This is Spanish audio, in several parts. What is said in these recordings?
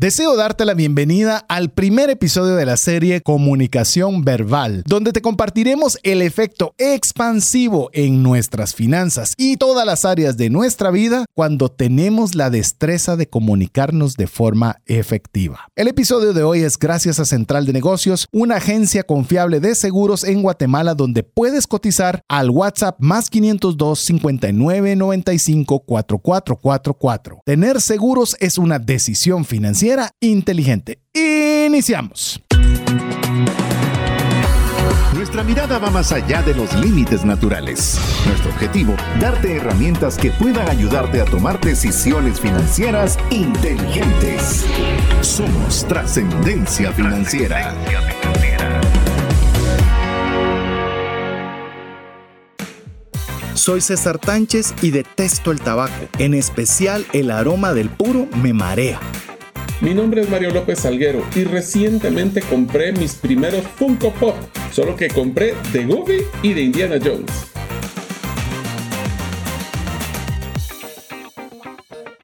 Deseo darte la bienvenida al primer episodio de la serie Comunicación Verbal, donde te compartiremos el efecto expansivo en nuestras finanzas y todas las áreas de nuestra vida cuando tenemos la destreza de comunicarnos de forma efectiva. El episodio de hoy es gracias a Central de Negocios, una agencia confiable de seguros en Guatemala donde puedes cotizar al WhatsApp más 502 59 95 4444. Tener seguros es una decisión financiera inteligente. Iniciamos. Nuestra mirada va más allá de los límites naturales. Nuestro objetivo, darte herramientas que puedan ayudarte a tomar decisiones financieras inteligentes. Somos trascendencia financiera. Soy César Tánchez y detesto el tabaco, en especial el aroma del puro me marea. Mi nombre es Mario López Salguero y recientemente compré mis primeros Funko Pop, solo que compré de Goofy y de Indiana Jones.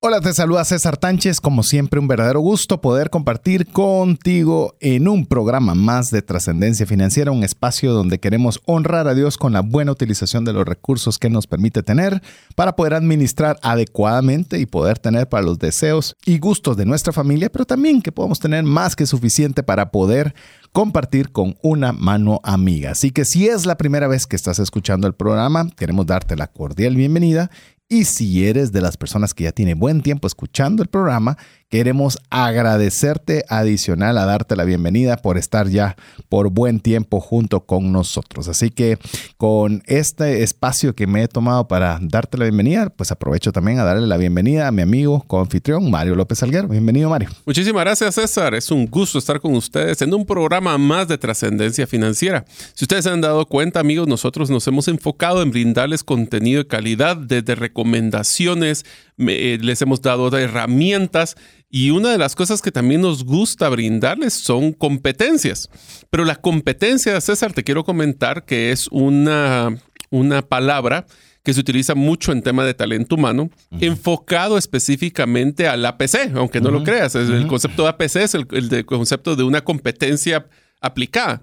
Hola, te saluda César Tánchez. Como siempre, un verdadero gusto poder compartir contigo en un programa más de trascendencia financiera, un espacio donde queremos honrar a Dios con la buena utilización de los recursos que nos permite tener para poder administrar adecuadamente y poder tener para los deseos y gustos de nuestra familia, pero también que podamos tener más que suficiente para poder compartir con una mano amiga. Así que si es la primera vez que estás escuchando el programa, queremos darte la cordial bienvenida y si eres de las personas que ya tiene buen tiempo escuchando el programa, queremos agradecerte adicional a darte la bienvenida por estar ya por buen tiempo junto con nosotros. Así que con este espacio que me he tomado para darte la bienvenida, pues aprovecho también a darle la bienvenida a mi amigo coanfitrión Mario López Alguero. Bienvenido Mario. Muchísimas gracias César. Es un gusto estar con ustedes en un programa más de trascendencia financiera. Si ustedes se han dado cuenta amigos, nosotros nos hemos enfocado en brindarles contenido de calidad desde recomendaciones, eh, les hemos dado herramientas y una de las cosas que también nos gusta brindarles son competencias. Pero la competencia, César, te quiero comentar que es una, una palabra que se utiliza mucho en tema de talento humano, enfocado específicamente al APC, aunque no lo creas. El concepto de APC es el, el concepto de una competencia aplicada.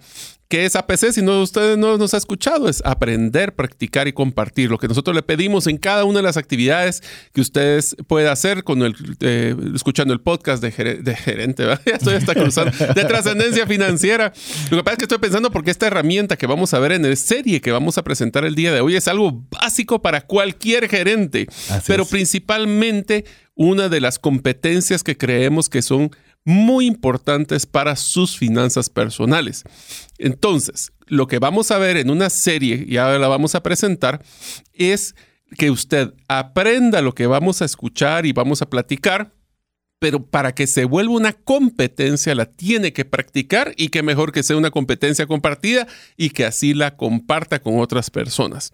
¿Qué es APC? Si no, usted no nos ha escuchado, es aprender, practicar y compartir. Lo que nosotros le pedimos en cada una de las actividades que ustedes puedan hacer con el, eh, escuchando el podcast de, gerente, ya estoy hasta cruzando, de trascendencia financiera. Lo que pasa es que estoy pensando porque esta herramienta que vamos a ver en la serie que vamos a presentar el día de hoy es algo básico para cualquier gerente, pero principalmente una de las competencias que creemos que son muy importantes para sus finanzas personales. Entonces, lo que vamos a ver en una serie, y ahora la vamos a presentar, es que usted aprenda lo que vamos a escuchar y vamos a platicar pero para que se vuelva una competencia la tiene que practicar y que mejor que sea una competencia compartida y que así la comparta con otras personas.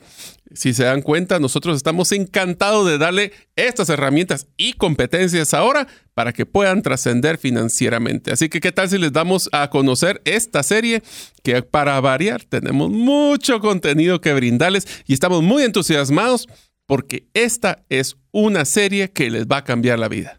Si se dan cuenta, nosotros estamos encantados de darle estas herramientas y competencias ahora para que puedan trascender financieramente. Así que, ¿qué tal si les damos a conocer esta serie? Que para variar tenemos mucho contenido que brindarles y estamos muy entusiasmados porque esta es una serie que les va a cambiar la vida.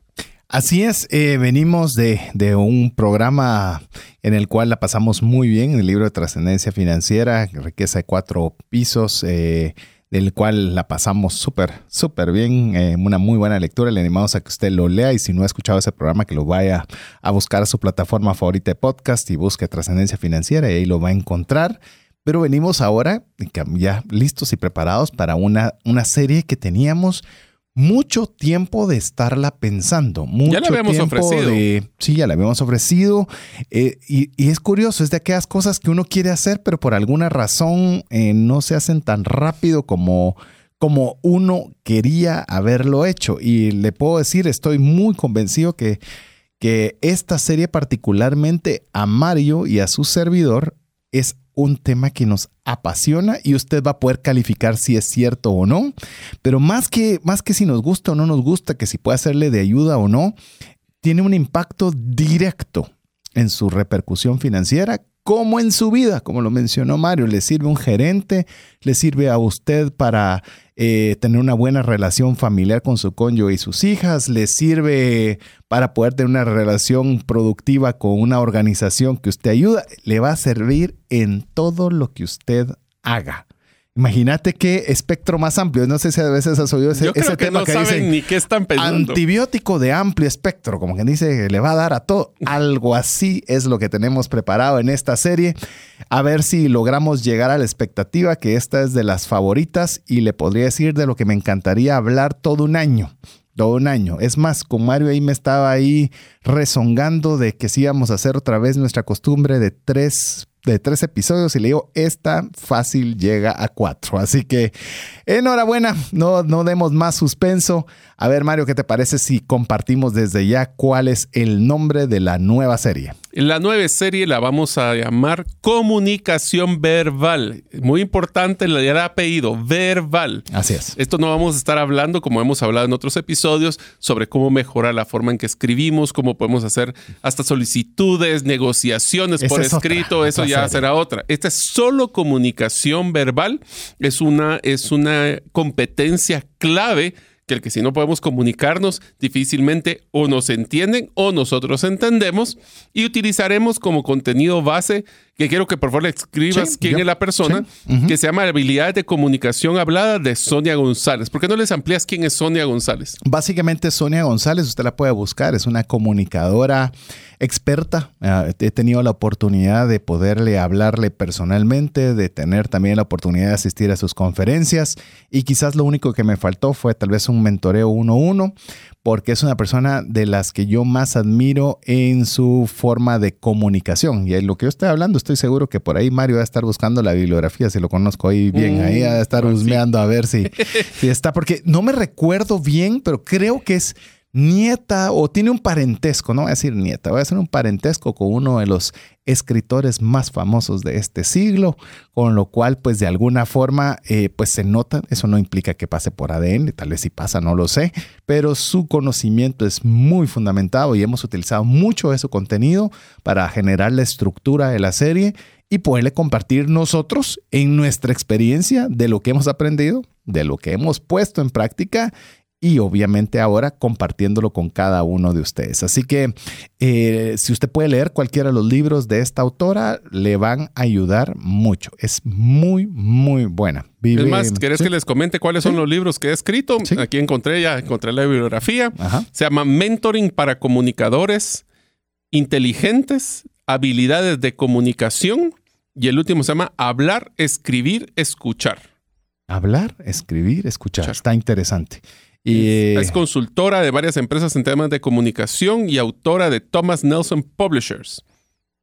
Así es, eh, venimos de, un programa en el cual la pasamos muy bien, el libro de trascendencia financiera, riqueza de cuatro pisos, eh, del cual la pasamos súper, súper bien, eh, una muy buena lectura, le animamos a que usted lo lea y si no ha escuchado ese programa, que lo vaya a buscar a su plataforma favorita de podcast y busque trascendencia financiera y ahí lo va a encontrar. Pero venimos ahora ya listos y preparados para una, una serie que teníamos mucho tiempo de estarla pensando. Mucho ya la habíamos ofrecido. sí, ya la habíamos ofrecido. Eh, y, es curioso, es de aquellas cosas que uno quiere hacer, pero por alguna razón eh, no se hacen tan rápido como, como uno quería haberlo hecho. Y le puedo decir, estoy muy convencido que, que esta serie particularmente a Mario y a su servidor es un tema que nos apasiona y usted va a poder calificar si es cierto o no. Pero más que, más que si nos gusta o no nos gusta, que si puede hacerle de ayuda o no, tiene un impacto directo en su repercusión financiera como en su vida, como lo mencionó Mario, le sirve un gerente, le sirve a usted para eh, tener una buena relación familiar con su cónyuge y sus hijas, le sirve para poder tener una relación productiva con una organización que usted ayuda, le va a servir en todo lo que usted haga. Imagínate qué espectro más amplio. No sé si a veces has oído ese, Yo creo ese que tema no que saben dicen ni qué están pensando. antibiótico de amplio espectro, como que dice, le va a dar a todo. Algo así es lo que tenemos preparado en esta serie. A ver si logramos llegar a la expectativa, que esta es de las favoritas y le podría decir de lo que me encantaría hablar todo un año. Todo un año. Es más, con Mario ahí me estaba ahí rezongando de que sí íbamos a hacer otra vez nuestra costumbre de tres de tres episodios y le digo, esta fácil llega a cuatro. Así que enhorabuena, no, no demos más suspenso. A ver, Mario, ¿qué te parece si compartimos desde ya cuál es el nombre de la nueva serie? La nueva serie la vamos a llamar Comunicación Verbal. Muy importante el apellido, verbal. Así es. Esto no vamos a estar hablando, como hemos hablado en otros episodios, sobre cómo mejorar la forma en que escribimos, cómo podemos hacer hasta solicitudes, negociaciones Esa por es otra, escrito, eso otra ya serie. será otra. Esta es solo comunicación verbal, es una, es una competencia clave que el que si no podemos comunicarnos, difícilmente o nos entienden o nosotros entendemos y utilizaremos como contenido base que quiero que por favor le escribas Sí, quién yo- es la persona, sí, que se llama Habilidades de Comunicación Hablada de Sonia González. ¿Por qué no les amplías quién es Sonia González? Básicamente Sonia González, usted la puede buscar, es una comunicadora experta. Eh, he tenido la oportunidad de poderle hablarle personalmente, de tener también la oportunidad de asistir a sus conferencias y quizás lo único que me faltó fue tal vez un mentoreo uno a uno, porque es una persona de las que yo más admiro en su forma de comunicación. Y en lo que yo estoy hablando, estoy seguro que por ahí Mario va a estar buscando la bibliografía, si lo conozco ahí bien, Mm, ahí va a estar pues sí. husmeando a ver si, si está, porque no me recuerdo bien, pero creo que es nieta o tiene un parentesco, no voy a decir nieta, voy a hacer un parentesco con uno de los escritores más famosos de este siglo, con lo cual pues de alguna forma eh, pues se nota, eso no implica que pase por ADN, tal vez si pasa, no lo sé, pero su conocimiento es muy fundamentado y hemos utilizado mucho de su contenido para generar la estructura de la serie y poderle compartir nosotros en nuestra experiencia de lo que hemos aprendido, de lo que hemos puesto en práctica y obviamente ahora compartiéndolo con cada uno de ustedes. Así que eh, si usted puede leer cualquiera de los libros de esta autora, le van a ayudar mucho. Es muy, muy buena. Vive- es más, ¿querés Sí. que les comente cuáles son Sí. los libros que he escrito? Sí. Aquí encontré ya, encontré la bibliografía. Ajá. Se llama Mentoring para Comunicadores Inteligentes, Habilidades de Comunicación. Y el último se llama Hablar, Escribir, Escuchar. Hablar, escribir, escuchar. Escuchar. Está interesante. Y, Es consultora de varias empresas en temas de comunicación y autora de Thomas Nelson Publishers.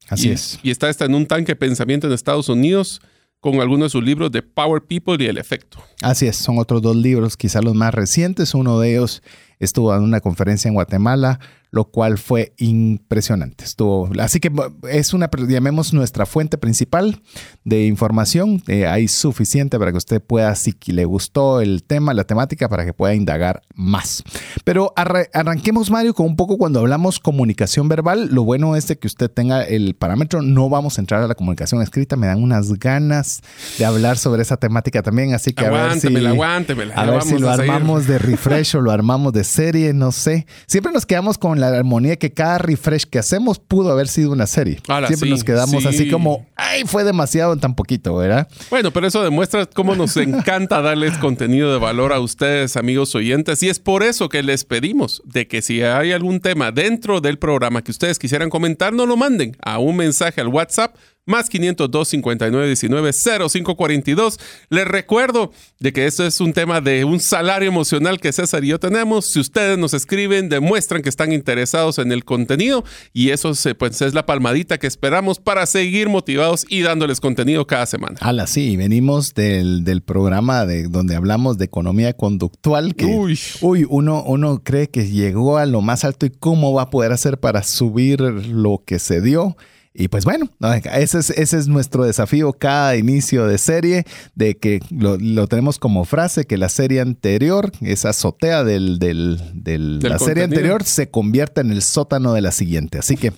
así y, es. Y está esta en un tanque de pensamiento en Estados Unidos con algunos de sus libros de Power People y El Efecto. Así es, son otros dos libros, quizá los más recientes. Uno de ellos estuvo en una conferencia en Guatemala, lo cual fue impresionante. Estuvo, así que es una, llamemos nuestra fuente principal de información. Eh, hay suficiente para que usted pueda, si le gustó el tema, la temática, para que pueda indagar más. Pero arra- arranquemos, Mario, con un poco cuando hablamos comunicación verbal. Lo bueno es de que usted tenga el parámetro. No vamos a entrar a la comunicación escrita. Me dan unas ganas de hablar sobre esa temática también. Así que a ver si, Aguántemela, aguántemela. a ver si lo a armamos de refresh o lo armamos de serie, no sé. Siempre nos quedamos con la armonía que cada refresh que hacemos pudo haber sido una serie. Siempre sí, nos quedamos sí. así como, ay, fue demasiado en tan poquito, ¿verdad? Bueno, pero eso demuestra cómo nos encanta darles contenido de valor a ustedes, amigos oyentes. Y es por eso que les pedimos de que si hay algún tema dentro del programa que ustedes quisieran comentar, no lo manden a un mensaje al WhatsApp más 502 59 19 0542. Les recuerdo de que esto es un tema de un salario emocional que César y yo tenemos. Si ustedes nos escriben, demuestran que están interesados en el contenido y eso se- pues, es la palmadita que esperamos para seguir motivados y dándoles contenido cada semana. Ala, sí, venimos del, del programa de donde hablamos de economía conductual, que Uy. uy, uno, uno cree que llegó a lo más alto y cómo va a poder hacer para subir lo que se dio. Y pues bueno, no, ese es, ese es nuestro desafío cada inicio de serie, de que lo, lo tenemos como frase, que la serie anterior, esa azotea del, del, del- Del la serie anterior, se convierta en el sótano de la siguiente. Así que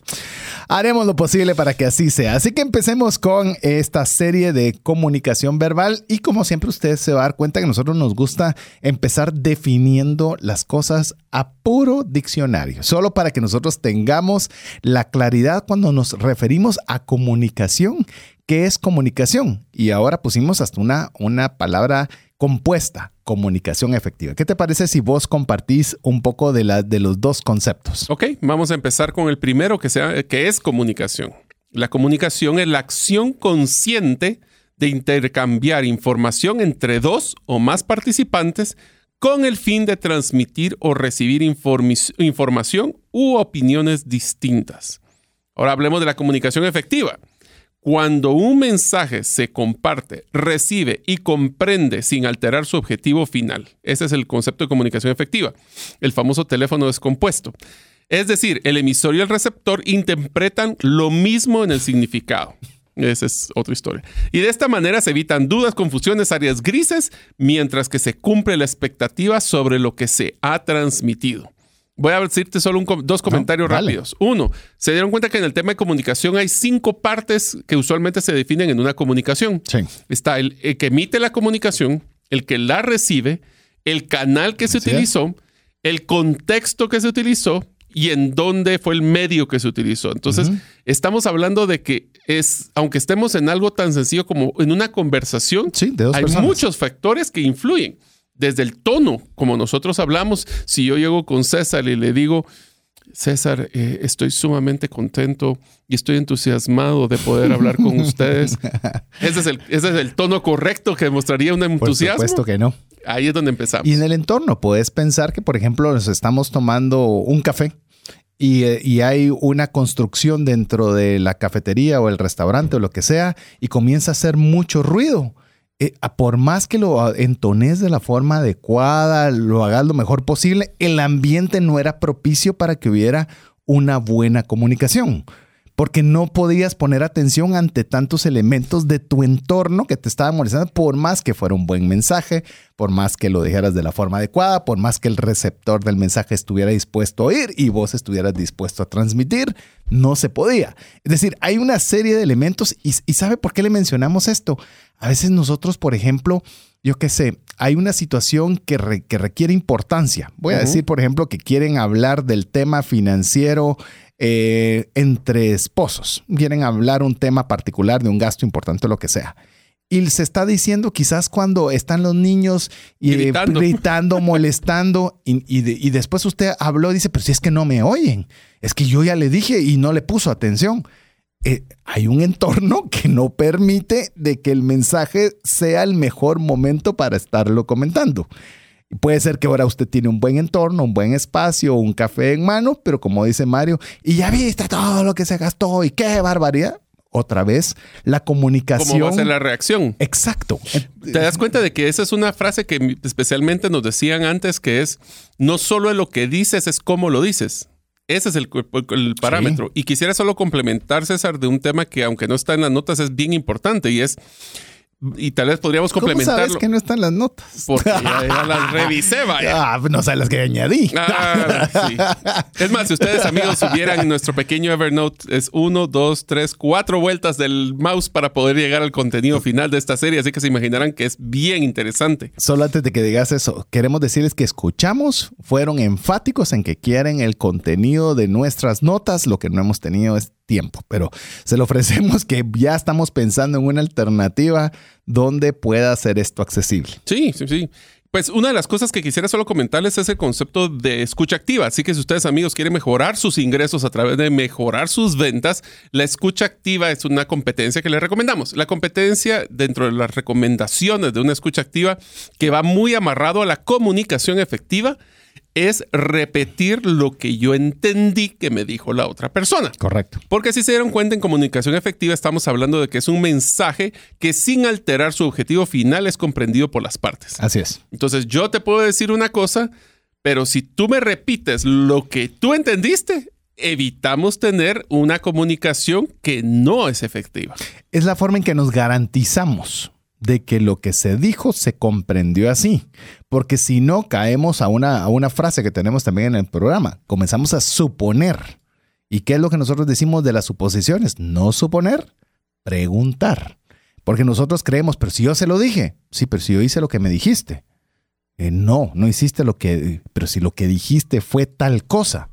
Haremos lo posible para que así sea. Así que empecemos con esta serie de comunicación verbal y como siempre ustedes se va a dar cuenta que a nosotros nos gusta empezar definiendo las cosas a puro diccionario, solo para que nosotros tengamos la claridad cuando nos referimos a comunicación. ¿Qué es comunicación? Y ahora pusimos hasta una, una palabra compuesta, comunicación efectiva. ¿Qué te parece si vos compartís un poco de, de los dos conceptos? Ok, vamos a empezar con el primero que, sea, que es comunicación. La comunicación es la acción consciente de intercambiar información entre dos o más participantes con el fin de transmitir o recibir información u opiniones distintas. Ahora hablemos de la comunicación efectiva. Cuando un mensaje se comparte, recibe y comprende sin alterar su objetivo final. Ese es el concepto de comunicación efectiva, el famoso teléfono descompuesto. Es decir, el emisor y el receptor interpretan lo mismo en el significado. Esa es otra historia. Y de esta manera se evitan dudas, confusiones, áreas grises, mientras que se cumple la expectativa sobre lo que se ha transmitido. Voy a decirte solo dos comentarios rápidos. Uno, se dieron cuenta que en el tema de comunicación hay cinco partes que usualmente se definen en una comunicación. Está el, que emite la comunicación, el que la recibe, el canal que se utilizó, el contexto que se utilizó y en dónde fue el medio que se utilizó. Entonces, estamos hablando de que es, aunque estemos en algo tan sencillo como en una conversación, hay muchos factores que influyen desde el tono, como nosotros hablamos, si yo llego con César y le digo, César, eh, estoy sumamente contento y estoy entusiasmado de poder hablar con ustedes. Ese es, el, ese es el tono correcto que demostraría un entusiasmo. Por supuesto que no. Ahí es donde empezamos. Y en el entorno, puedes pensar que, por ejemplo, nos estamos tomando un café y, eh, y, hay una construcción dentro de la cafetería o el restaurante o lo que sea y comienza a hacer mucho ruido. Eh, por más que lo entones de la forma adecuada, lo hagas lo mejor posible, el ambiente no era propicio para que hubiera una buena comunicación porque no podías poner atención ante tantos elementos de tu entorno que te estaban molestando, por más que fuera un buen mensaje, por más que lo dijeras de la forma adecuada, por más que el receptor del mensaje estuviera dispuesto a oír y vos estuvieras dispuesto a transmitir, no se podía. Es decir, hay una serie de elementos y, ¿sabe por qué le mencionamos esto? A veces nosotros, por ejemplo, yo qué sé, hay una situación que, requiere importancia. Voy a decir, por ejemplo, que quieren hablar del tema financiero eh, entre esposos. Quieren hablar un tema particular de un gasto importante o lo que sea. Y se está diciendo quizás cuando están los niños y, eh, gritando. molestando, y, después usted habló y dice, pero si es que no me oyen, es que yo ya le dije y no le puso atención. Eh, hay un entorno que no permite de que el mensaje sea el mejor momento para estarlo comentando. Puede ser que ahora usted tiene un buen entorno, un buen espacio, un café en mano, pero como dice Mario, y ya viste todo lo que se gastó y qué barbaridad. Otra vez, la comunicación. ¿Cómo va a ser la reacción? Exacto. Te das cuenta de que esa es una frase que especialmente nos decían antes, que es, no solo lo que dices, es cómo lo dices. Ese es el, parámetro. Y quisiera solo complementar, César, de un tema que aunque no está en las notas es bien importante y es y tal vez podríamos complementarlo. ¿Cómo sabes que no están las notas? Porque ya, las revisé, vaya. Ah, no sabes las que añadí. Ah, sí. Es más, si ustedes, amigos, subieran nuestro pequeño Evernote, es uno, dos, tres, cuatro vueltas del mouse para poder llegar al contenido final de esta serie. Así que se imaginarán que es bien interesante. Solo antes de que digas eso, queremos decirles que escuchamos, fueron enfáticos en que quieren el contenido de nuestras notas. Lo que no hemos tenido es tiempo, pero se lo ofrecemos que ya estamos pensando en una alternativa donde pueda ser esto accesible. Sí, sí, sí. Pues una de las cosas que quisiera solo comentarles es el concepto de escucha activa. Así que si ustedes amigos quieren mejorar sus ingresos a través de mejorar sus ventas, la escucha activa es una competencia que les recomendamos. La competencia dentro de las recomendaciones de una escucha activa que va muy amarrado a la comunicación efectiva es repetir lo que yo entendí que me dijo la otra persona. Correcto. Porque si se dieron cuenta en comunicación efectiva estamos hablando de que es un mensaje que sin alterar su objetivo final es comprendido por las partes. Así es. Entonces yo te puedo decir una cosa, pero si tú me repites lo que tú entendiste, evitamos tener una comunicación que no es efectiva. Es la forma en que nos garantizamos de que lo que se dijo se comprendió así. Porque si no, caemos a una, a una frase que tenemos también en el programa. Comenzamos a suponer. ¿Y qué es lo que nosotros decimos de las suposiciones? No suponer, preguntar. Porque nosotros creemos, pero si yo se lo dije, sí, pero si yo hice lo que me dijiste. Eh, no, no hiciste lo que, pero si lo que dijiste fue tal cosa.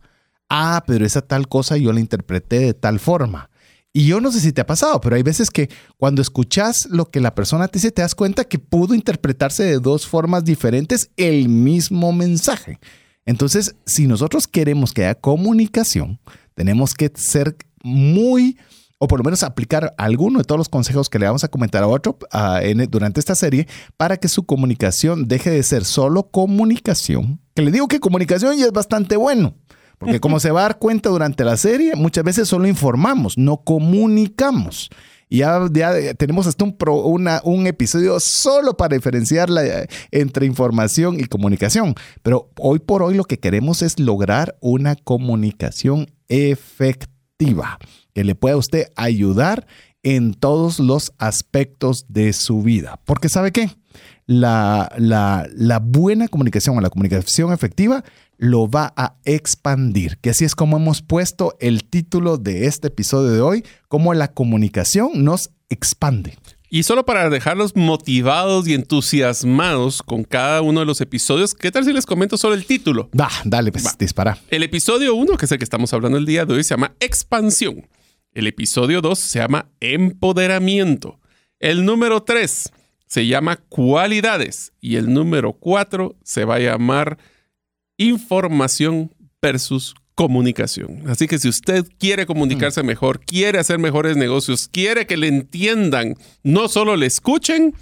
Ah, pero esa tal cosa yo la interpreté de tal forma. Y yo no sé si te ha pasado, pero hay veces que cuando escuchas lo que la persona te dice, te das cuenta que pudo interpretarse de dos formas diferentes el mismo mensaje. Entonces, si nosotros queremos que haya comunicación, tenemos que ser muy, o por lo menos aplicar alguno de todos los consejos que le vamos a comentar a otro durante esta serie para que su comunicación deje de ser solo comunicación. Que le digo que comunicación ya es bastante bueno. Porque como se va a dar cuenta durante la serie, muchas veces solo informamos, no comunicamos. Y ya, tenemos hasta un, episodio solo para diferenciar entre información y comunicación. Pero hoy por hoy lo que queremos es lograr una comunicación efectiva que le pueda usted ayudar en todos los aspectos de su vida. Porque ¿sabe qué? La, la, la buena comunicación o la comunicación efectiva lo va a expandir, que así es como hemos puesto el título de este episodio de hoy, cómo la comunicación nos expande. Y solo para dejarlos motivados y entusiasmados con cada uno de los episodios, ¿qué tal si les comento solo el título? Va, dale, pues, dispara. El episodio 1, que es el que estamos hablando el día de hoy, se llama Expansión. El episodio 2 se llama Empoderamiento. El número 3 se llama Cualidades. Y el número 4 se va a llamar Información versus comunicación. Así que si usted quiere comunicarse mm. mejor, quiere hacer mejores negocios, quiere que le entiendan, no solo le escuchen,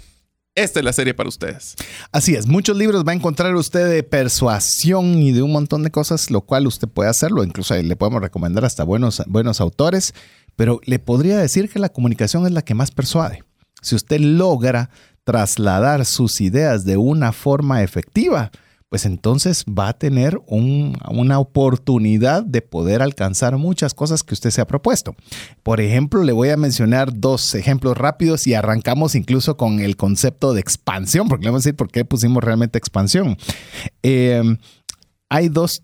esta es la serie para ustedes. Así es, muchos libros va a encontrar usted de persuasión y de un montón de cosas, lo cual usted puede hacerlo, incluso le podemos recomendar hasta buenos, buenos autores, pero le podría decir que la comunicación es la que más persuade. Si usted logra trasladar sus ideas de una forma efectiva, pues entonces va a tener una oportunidad de poder alcanzar muchas cosas que usted se ha propuesto. Por ejemplo, le voy a mencionar dos ejemplos rápidos y arrancamos incluso con el concepto de expansión, porque le vamos a decir por qué pusimos realmente expansión. Em, hay dos,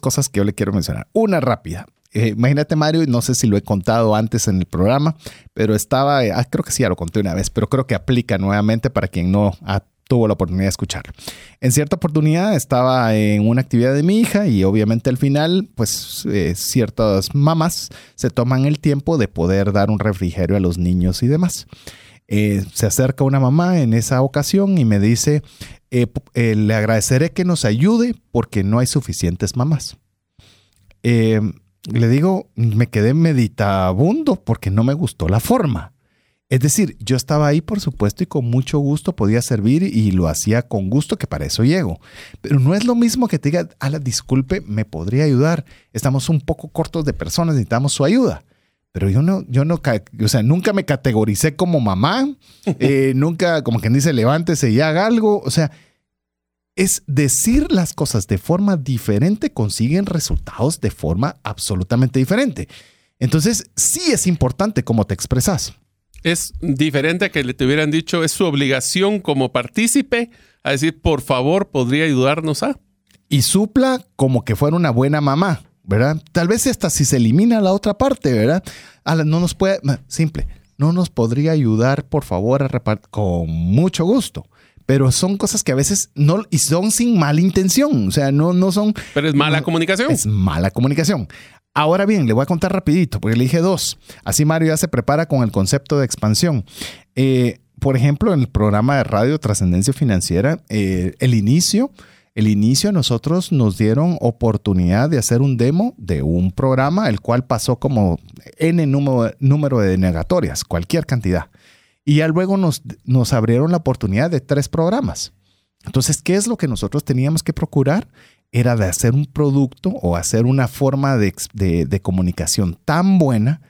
cosas que yo le quiero mencionar. Una rápida. Eh, imagínate, Mario, no sé si lo he contado antes en el programa, pero estaba, ah, creo que sí, ya lo conté una vez, pero creo que aplica nuevamente para quien no ha tuvo la oportunidad de escucharlo. En cierta oportunidad estaba en una actividad de mi hija y obviamente al final, pues eh, ciertas mamás se toman el tiempo de poder dar un refrigerio a los niños y demás. Eh, se acerca una mamá en esa ocasión y me dice, eh, le agradeceré que nos ayude porque no hay suficientes mamás. le digo, me quedé meditabundo porque no me gustó la forma. Es decir, yo estaba ahí, por supuesto, y con mucho gusto podía servir y lo hacía con gusto, que para eso llego. Pero no es lo mismo que te diga, la disculpe, me podría ayudar. Estamos un poco cortos de personas, necesitamos su ayuda. Pero yo no, yo no, o sea, nunca me categoricé como mamá, eh, nunca, como quien dice, levántese y haga algo. O sea, es decir las cosas de forma diferente, consiguen resultados de forma absolutamente diferente. Entonces, sí es importante cómo te expresas es diferente a que le te hubieran dicho, es su obligación como partícipe a decir, por favor, podría ayudarnos a. Y supla como que fuera una buena mamá, ¿verdad? Tal vez hasta si se elimina la otra parte, ¿verdad? no nos puede, simple, no nos podría ayudar, por favor, a repartir con mucho gusto. Pero son cosas que a veces no, y son sin mala intención, o sea, no, no son... Pero es mala comunicación. Es mala comunicación. Ahora bien, le voy a contar rapidito, porque le dije dos. Así Mario ya se prepara con el concepto de expansión. Eh, por ejemplo, en el programa de radio Trascendencia Financiera, eh, el inicio, el inicio nosotros nos dieron oportunidad de hacer un demo de un programa, el cual pasó como N número, número de denegatorias, cualquier cantidad. Y ya luego nos, nos abrieron la oportunidad de tres programas. Entonces, ¿qué es lo que nosotros teníamos que procurar? Era de hacer un producto o hacer una forma de, comunicación tan buena,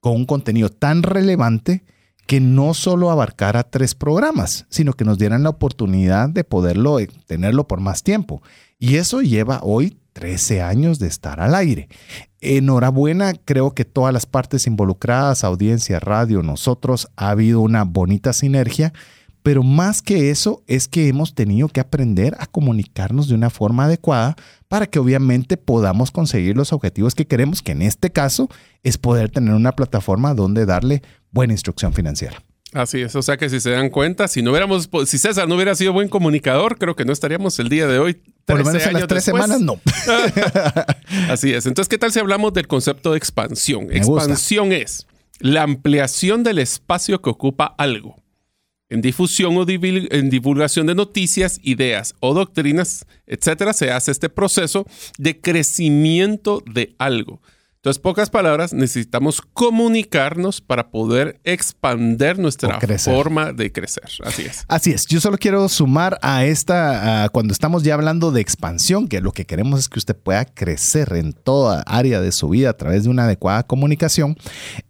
con un contenido tan relevante, que no solo abarcara tres programas, sino que nos dieran la oportunidad de poderlo eh, tenerlo por más tiempo. Y eso lleva hoy 13 años de estar al aire. Enhorabuena, creo que todas las partes involucradas, audiencia, radio, nosotros, ha habido una bonita sinergia pero más que eso es que hemos tenido que aprender a comunicarnos de una forma adecuada para que obviamente podamos conseguir los objetivos que queremos, que en este caso es poder tener una plataforma donde darle buena instrucción financiera. Así es, o sea que si se dan cuenta, si no hubiéramos, si César no hubiera sido buen comunicador, creo que no estaríamos el día de hoy. Por lo menos en las tres semanas no. Así es. Entonces, ¿qué tal si hablamos del concepto de expansión? expansión es la ampliación del espacio que ocupa algo. En difusión o en divulgación de noticias, ideas o doctrinas, etcétera, se hace este proceso de crecimiento de algo. Entonces, pocas palabras, necesitamos comunicarnos para poder expander nuestra forma de crecer. Así es. Así es. Yo solo quiero sumar a esta, cuando estamos ya hablando de expansión, que lo que queremos es que usted pueda crecer en toda área de su vida a través de una adecuada comunicación,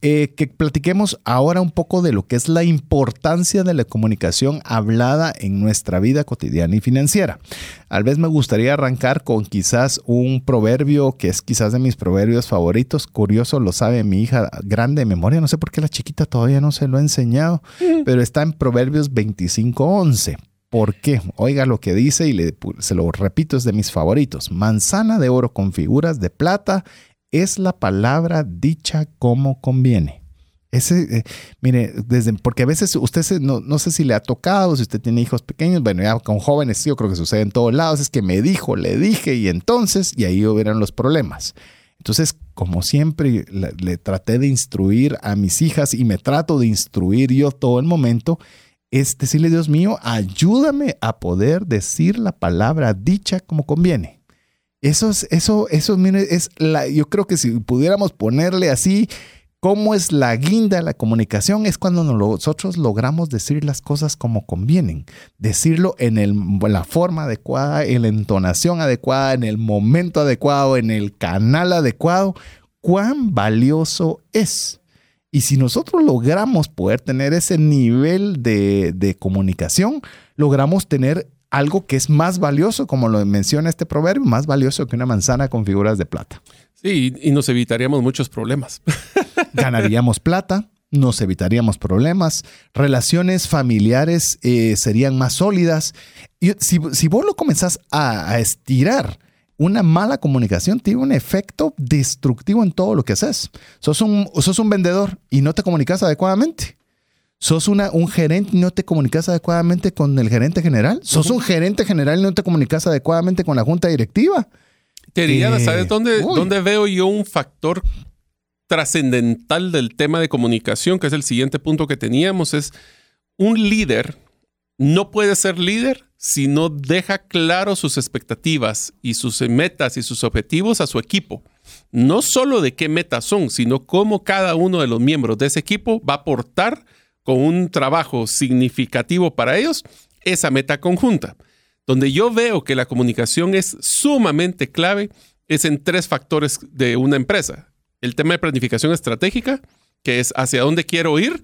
eh, que platiquemos ahora un poco de lo que es la importancia de la comunicación hablada en nuestra vida cotidiana y financiera. Tal vez me gustaría arrancar con quizás un proverbio que es quizás de mis proverbios favoritos. Curioso, lo sabe mi hija grande de memoria. No sé por qué la chiquita todavía no se lo ha enseñado, pero está en Proverbios 25:11. ¿Por qué? Oiga lo que dice y le, se lo repito, es de mis favoritos. Manzana de oro con figuras de plata es la palabra dicha como conviene. Ese, eh, mire, desde, porque a veces usted no, no, sé si le ha tocado, si usted tiene hijos pequeños, bueno, ya con jóvenes yo creo que sucede en todos lados, es que me dijo, le dije y entonces, y ahí hubieran los problemas. Entonces, como siempre, le, traté de instruir a mis hijas y me trato de instruir yo todo el momento, es decirle, Dios mío, ayúdame a poder decir la palabra dicha como conviene. Eso es, eso, eso, mire, es la, yo creo que si pudiéramos ponerle así, cómo es la guinda de la comunicación es cuando nosotros logramos decir las cosas como convienen, decirlo en la forma adecuada, en la entonación adecuada, en el momento adecuado, en el canal adecuado, cuán valioso es. Y si nosotros logramos poder tener ese nivel de, de comunicación, logramos tener algo que es más valioso, como lo menciona este proverbio, más valioso que una manzana con figuras de plata. Sí, y nos evitaríamos muchos problemas. Ganaríamos plata, nos evitaríamos problemas, relaciones familiares eh, serían más sólidas. Y si, vos lo comenzás a, estirar, una mala comunicación tiene un efecto destructivo en todo lo que haces. Sos un, sos un vendedor y no te comunicas adecuadamente. Sos una, un gerente y no te comunicas adecuadamente con el gerente general. Sos un gerente general y no te comunicas adecuadamente con la junta directiva. Te ¿sabes dónde, dónde veo yo un factor trascendental del tema de comunicación, que es el siguiente punto que teníamos? Es un líder no puede ser líder si no deja claro sus expectativas y sus metas y sus objetivos a su equipo. No solo de qué metas son, sino cómo cada uno de los miembros de ese equipo va a aportar con un trabajo significativo para ellos esa meta conjunta. Donde yo veo que la comunicación es sumamente clave es en tres factores de una empresa. El tema de planificación estratégica, que es hacia dónde quiero ir,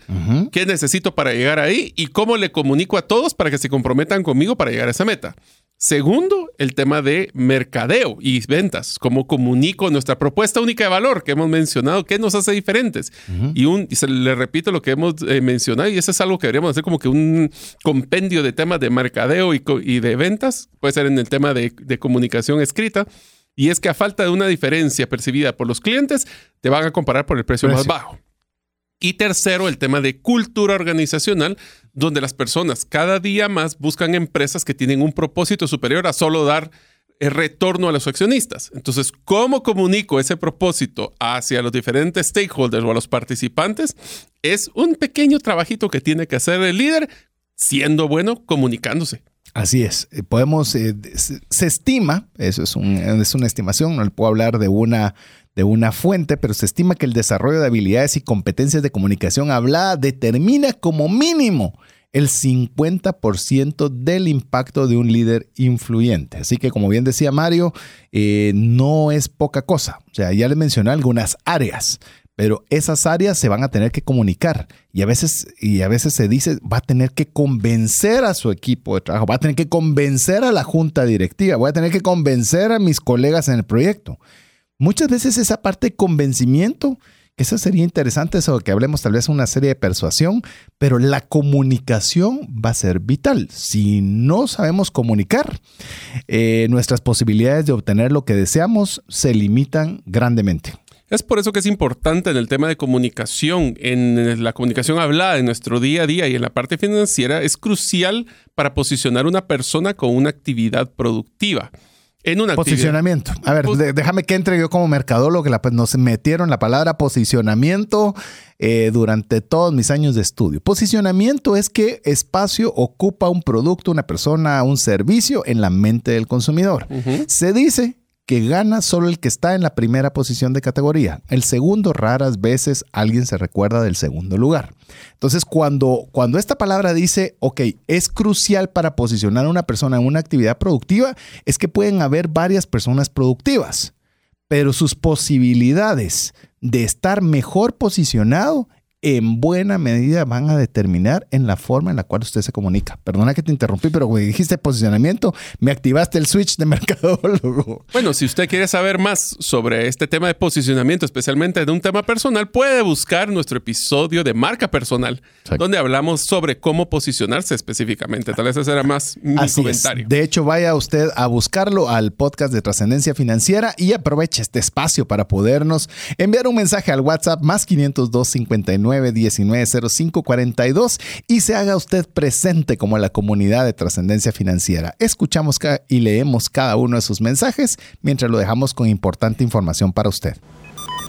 qué necesito para llegar ahí y cómo le comunico a todos para que se comprometan conmigo para llegar a esa meta. Segundo, el tema de mercadeo y ventas, cómo comunico nuestra propuesta única de valor que hemos mencionado, qué nos hace diferentes. Y, un, se le repito lo que hemos eh, mencionado, y eso es algo que deberíamos hacer como que un compendio de temas de mercadeo y, de ventas, puede ser en el tema de, de comunicación escrita. Y es que a falta de una diferencia percibida por los clientes, te van a comparar por el precio. más bajo. Y tercero, el tema de cultura organizacional, donde las personas cada día más buscan empresas que tienen un propósito superior a solo dar el retorno a los accionistas. Entonces, ¿cómo comunico ese propósito hacia los diferentes stakeholders o a los participantes? Es un pequeño trabajito que tiene que hacer el líder siendo bueno comunicándose. Así es. Eh, podemos, eh, se estima, eso es, es una estimación, no le puedo hablar de una de una fuente, pero se estima que el desarrollo de habilidades y competencias de comunicación hablada determina como mínimo el 50% del impacto de un líder influyente. Así que, como bien decía Mario, eh, no es poca cosa. O sea, ya le mencioné algunas áreas, pero esas áreas se van a tener que comunicar y a veces, y a veces se dice, va a tener que convencer a su equipo de trabajo, va a tener que convencer a la junta directiva, voy a tener que convencer a mis colegas en el proyecto. Muchas veces esa parte de convencimiento que eso sería interesante, eso que hablemos tal vez una serie de persuasión, pero la comunicación va a ser vital. Si no sabemos comunicar, eh, nuestras posibilidades de obtener lo que deseamos se limitan grandemente. Es por eso que es importante en el tema de comunicación, en la comunicación hablada en nuestro día a día y en la parte financiera, es crucial para posicionar una persona con una actividad productiva. En una posicionamiento. A ver, déjame que entre yo como mercadólogo, que la, pues, nos metieron la palabra posicionamiento eh, durante todos mis años de estudio. Posicionamiento es que espacio ocupa un producto, una persona, un servicio en la mente del consumidor. Se dice que gana solo el que está en la primera posición de categoría. El segundo, raras veces alguien se recuerda del segundo lugar. Entonces, cuando, cuando esta palabra dice, ok, es crucial para posicionar a una persona en una actividad productiva, es que pueden haber varias personas productivas, pero sus posibilidades de estar mejor posicionado en buena medida van a determinar en la forma en la cual usted se comunica. Perdona que te interrumpí, pero me dijiste posicionamiento, me activaste el switch de mercadólogo. Bueno, si usted quiere saber más sobre este tema de posicionamiento, especialmente de un tema personal, puede buscar nuestro episodio de marca personal, donde hablamos sobre cómo posicionarse específicamente. Tal vez ese era más mi comentario. De hecho, vaya usted a buscarlo al podcast de trascendencia financiera y aproveche este espacio para podernos enviar un mensaje al WhatsApp más 502 59 190542 y se haga usted presente como la comunidad de trascendencia financiera. Escuchamos y leemos cada uno de sus mensajes mientras lo dejamos con importante información para usted.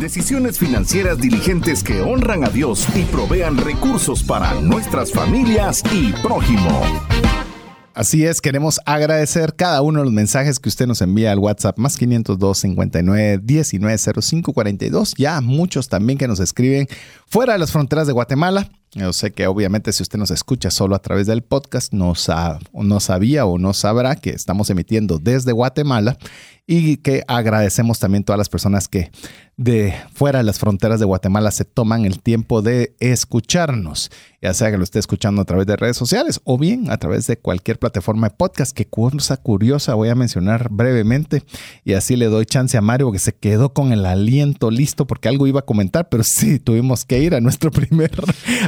Decisiones financieras diligentes que honran a Dios y provean recursos para nuestras familias y prójimo. Así es, queremos agradecer cada uno de los mensajes que usted nos envía al WhatsApp más 502 59 19 05 42. Ya muchos también que nos escriben fuera de las fronteras de Guatemala. Yo sé que obviamente si usted nos escucha solo a través del podcast, no, no sabía o no sabrá que estamos emitiendo desde Guatemala y que agradecemos también todas las personas que de fuera de las fronteras de Guatemala se toman el tiempo de escucharnos, ya sea que lo esté escuchando a través de redes sociales o bien a través de cualquier plataforma de podcast. Que cosa curiosa voy a mencionar brevemente y así le doy chance a Mario que se quedó con el aliento listo porque algo iba a comentar, pero sí tuvimos que ir a nuestro primer.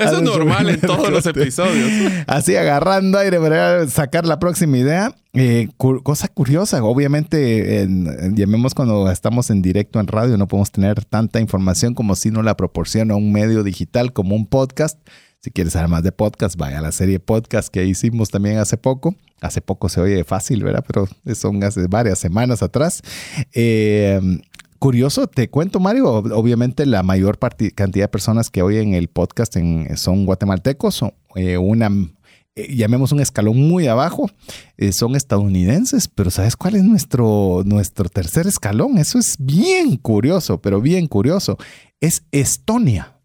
Eso es normal en todos los episodios. Así agarrando aire para sacar la próxima idea. Eh, cosa curiosa, obviamente, llamemos cuando estamos en directo en radio, no podemos tener tanta información como si no la proporciona un medio digital como un podcast. Si quieres saber más de podcast, vaya a la serie podcast que hicimos también hace poco. Hace poco se oye fácil, ¿verdad? Pero son hace varias semanas atrás. Eh, curioso, te cuento, Mario. Obviamente, la mayor cantidad de personas que oyen el podcast son guatemaltecos. Eh, una eh, llamemos un escalón muy abajo, eh, son estadounidenses, pero ¿sabes cuál es nuestro, nuestro tercer escalón? Eso es bien curioso, pero bien curioso. Es Estonia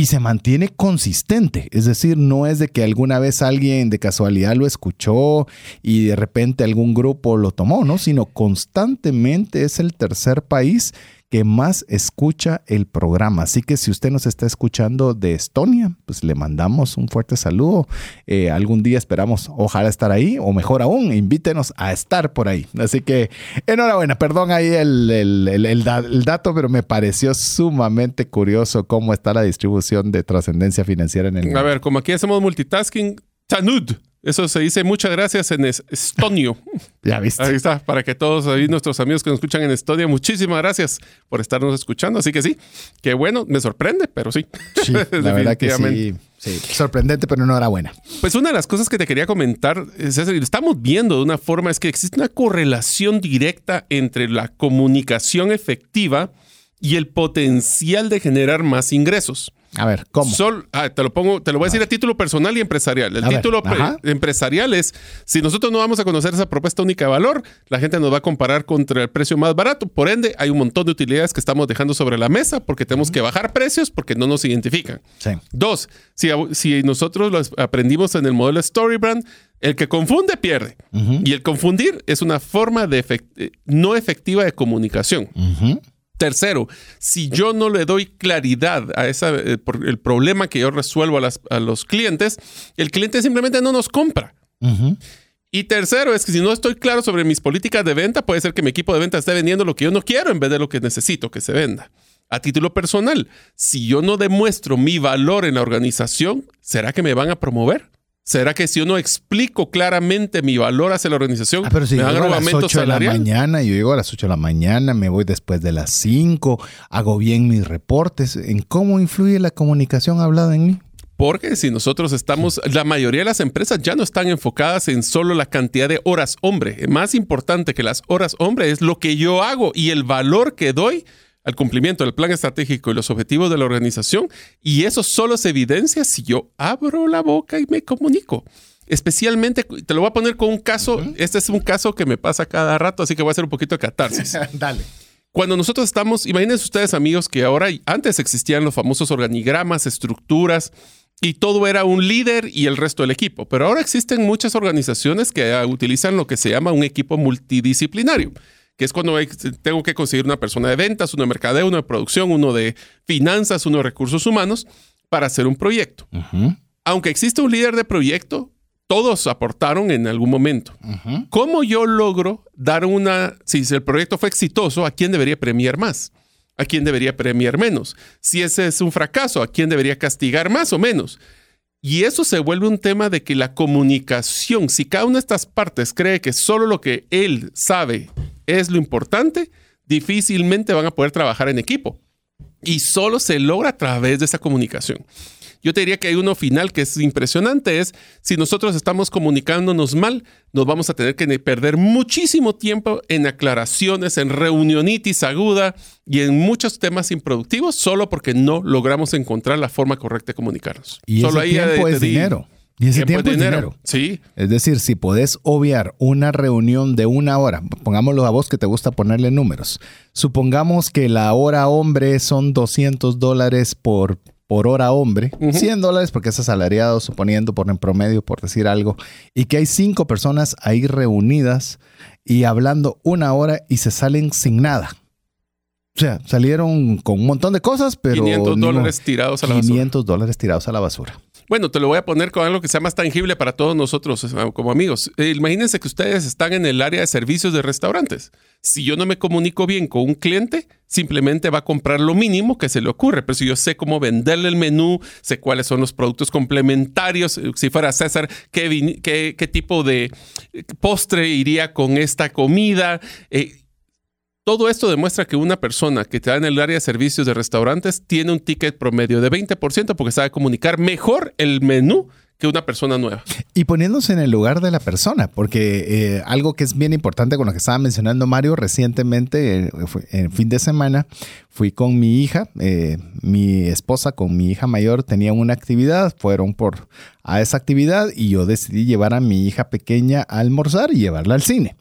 y se mantiene consistente. Es decir, no es de que alguna vez alguien de casualidad lo escuchó y de repente algún grupo lo tomó, ¿no? Sino constantemente es el tercer país que más escucha el programa. Así que si usted nos está escuchando de Estonia, pues le mandamos un fuerte saludo. Eh, algún día esperamos, ojalá estar ahí, o mejor aún, invítenos a estar por ahí. Así que enhorabuena, perdón ahí el, el, dato, pero me pareció sumamente curioso cómo está la distribución de trascendencia financiera en el A ver, como aquí hacemos multitasking, Tanud Eso se dice muchas gracias en es- estonio. Ya viste. Ahí está, para que todos ahí nuestros amigos que nos escuchan en Estonia, muchísimas gracias por estarnos escuchando. Así que sí, qué bueno, me sorprende, pero sí. Sí, la verdad que sí, sí. Sorprendente, pero enhorabuena. Pues una de las cosas que te quería comentar, es eso, y lo estamos viendo de una forma, es que existe una correlación directa entre la comunicación efectiva y el potencial de generar más ingresos. A ver, ¿cómo? Sol- ah, te lo pongo, te lo voy a decir a título personal y empresarial. El A título empresarial es si nosotros no vamos a conocer esa propuesta única de valor, la gente nos va a comparar contra el precio más barato. Por ende, hay un montón de utilidades que estamos dejando sobre la mesa porque tenemos que bajar precios porque no nos identifican. Sí. Dos, si, si nosotros lo aprendimos en el modelo Storybrand, el que confunde pierde. Y el confundir es una forma de efect- eh, no efectiva de comunicación. Ujú. Tercero, si yo no le doy claridad a esa, eh, por el problema que yo resuelvo a, las- a los clientes, el cliente simplemente no nos compra. Y tercero es que si no estoy claro sobre mis políticas de venta, puede ser que mi equipo de venta esté vendiendo lo que yo no quiero en vez de lo que necesito que se venda. A título personal, si yo no demuestro mi valor en la organización, ¿será que me van a promover? ¿Será que si yo no explico claramente mi valor hacia la organización, Ah, pero si me dan llego a las aumento 8 de la mañana, yo llego a las 8 de la mañana, me voy después de las 5, hago bien mis reportes. ¿En cómo influye la comunicación hablada en mí? Porque si nosotros estamos, la mayoría de las empresas ya no están enfocadas en solo la cantidad de horas hombre. Más importante que las horas hombre es lo que yo hago y el valor que doy al cumplimiento del plan estratégico y los objetivos de la organización. Y eso solo se evidencia si yo abro la boca y me comunico. Especialmente, te lo voy a poner con un caso, este es un caso que me pasa cada rato, así que voy a hacer un poquito de catarsis. Dale. Cuando nosotros estamos, imagínense ustedes amigos que ahora, antes existían los famosos organigramas, estructuras, y todo era un líder y el resto del equipo. Pero ahora existen muchas organizaciones que ah, utilizan lo que se llama un equipo multidisciplinario, que es cuando hay- tengo que conseguir una persona de ventas, uno de mercadeo, uno de producción, uno de finanzas, uno de recursos humanos para hacer un proyecto. Ujú, Aunque existe un líder de proyecto, todos aportaron en algún momento. ujú. ¿Cómo yo logro dar una, si el proyecto fue exitoso, a quién debería premiar más? ¿A quién debería premiar menos? Si ese es un fracaso, ¿a quién debería castigar más o menos? Y eso se vuelve un tema de que la comunicación, si cada una de estas partes cree que solo lo que él sabe es lo importante, difícilmente van a poder trabajar en equipo. Y solo se logra a través de esa comunicación. Yo te diría que hay uno final que es impresionante, es si nosotros estamos comunicándonos mal, nos vamos a tener que perder muchísimo tiempo en aclaraciones, en reunionitis aguda y en muchos temas improductivos solo porque no logramos encontrar la forma correcta de comunicarnos. Y solo ese ahí, tiempo te es di- dinero. Y ese tiempo, es dinero. Sí, Es decir, si podés obviar una reunión de una hora, pongámoslo a vos que te gusta ponerle números. Supongamos que la hora hombre son 200 dólares por, por hora hombre, 100 dólares porque es asalariado, suponiendo por en promedio, por decir algo, y que hay cinco personas ahí reunidas y hablando una hora y se salen sin nada. O sea, salieron con un montón de cosas, pero... 500 ni modo. dólares tirados a la basura. 500 dólares tirados a la basura. Bueno, te lo voy a poner con algo que sea más tangible para todos nosotros eh, como amigos. Eh, imagínense que ustedes están en el área de servicios de restaurantes. Si yo no me comunico bien con un cliente, simplemente va a comprar lo mínimo que se le ocurre. Pero si yo sé cómo venderle el menú, sé cuáles son los productos complementarios, eh, si fuera César, qué, qué- tipo de postre iría con esta comida. Todo esto demuestra que una persona que está en el área de servicios de restaurantes tiene un ticket promedio de 20% porque sabe comunicar mejor el menú que una persona nueva. Y poniéndose en el lugar de la persona, porque eh, algo que es bien importante con lo que estaba mencionando Mario, recientemente, eh, en fin de semana, fui con mi hija, eh, mi esposa con mi hija mayor tenían una actividad, fueron por a esa actividad y yo decidí llevar a mi hija pequeña a almorzar y llevarla al cine.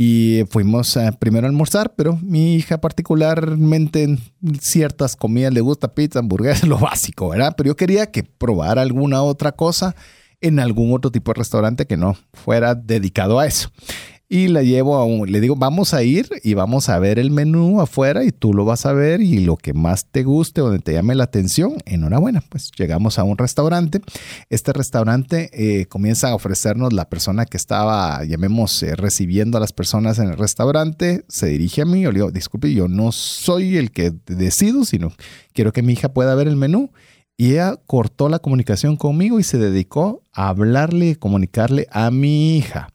Y fuimos eh, primero a almorzar, pero mi hija particularmente en ciertas comidas le gusta pizza, hamburguesas, lo básico, ¿verdad? Pero yo quería que probara alguna otra cosa en algún otro tipo de restaurante que no fuera dedicado a eso. Y la llevo a un, le digo, vamos a ir y vamos a ver el menú afuera y tú lo vas a ver y lo que más te guste, donde te llame la atención, enhorabuena. Pues llegamos a un restaurante. Este restaurante eh, comienza a ofrecernos la persona que estaba, llamemos, eh, recibiendo a las personas en el restaurante. Se dirige a mí, yo le digo, disculpe, yo no soy el que decido, sino quiero que mi hija pueda ver el menú. Y ella cortó la comunicación conmigo y se dedicó a hablarle y comunicarle a mi hija.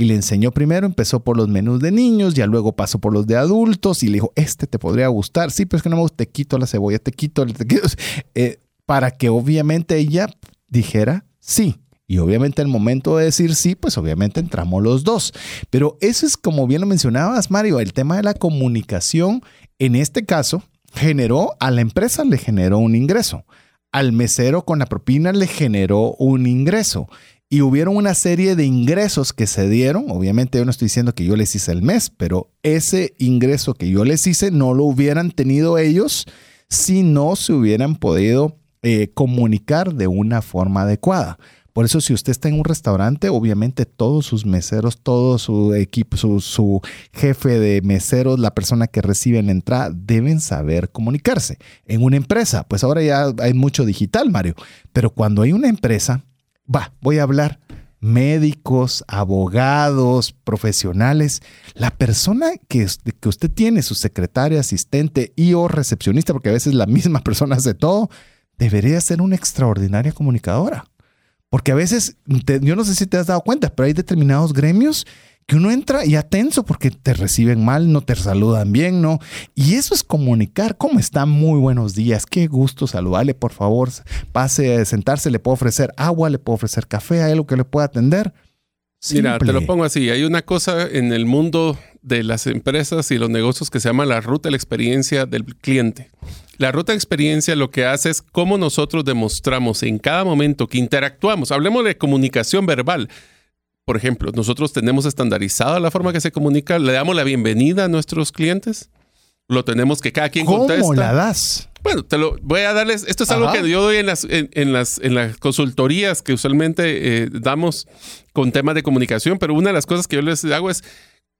Y le enseñó primero, empezó por los menús de niños, ya luego pasó por los de adultos y le dijo, este te podría gustar. Sí, pero es que no me gusta, te quito la cebolla, te quito, te quito. Eh, para que obviamente ella dijera sí. Y obviamente el momento de decir sí, pues obviamente entramos los dos. Pero eso es como bien lo mencionabas, Mario, el tema de la comunicación, en este caso, generó a la empresa, le generó un ingreso. Al mesero con la propina le generó un ingreso. Y hubieron una serie de ingresos que se dieron. Obviamente yo no estoy diciendo que yo les hice el mes, pero ese ingreso que yo les hice no lo hubieran tenido ellos si no se hubieran podido eh, comunicar de una forma adecuada. Por eso, si usted está en un restaurante, obviamente todos sus meseros, todo su equipo, su, jefe de meseros, la persona que recibe la entrada, deben saber comunicarse. En una empresa, pues ahora ya hay mucho digital, Mario, pero cuando hay una empresa, va, voy a hablar médicos, abogados, profesionales, la persona que, que usted tiene, su secretaria, asistente y o recepcionista, porque a veces la misma persona hace todo, debería ser una extraordinaria comunicadora. Porque a veces, yo no sé si te has dado cuenta, pero hay determinados gremios que uno entra ya tenso porque te reciben mal, no te saludan bien, ¿no? Y eso es comunicar. ¿Cómo está? Muy buenos días. Qué gusto saludarle, por favor. Pase a sentarse, le puedo ofrecer agua, le puedo ofrecer café, hay algo que le pueda atender. Mira, te lo pongo así. Hay una cosa en el mundo de las empresas y los negocios que se llama la ruta de la experiencia del cliente. La ruta de experiencia lo que hace es cómo nosotros demostramos en cada momento que interactuamos. Hablemos de comunicación verbal. Por ejemplo, nosotros tenemos estandarizada la forma que se comunica, le damos la bienvenida a nuestros clientes. Lo tenemos que cada quien ¿Cómo la das? Bueno, te lo voy a darles. Esto es algo que yo doy en las, en, las, en las consultorías que usualmente eh, damos con temas de comunicación, pero una de las cosas que yo les hago es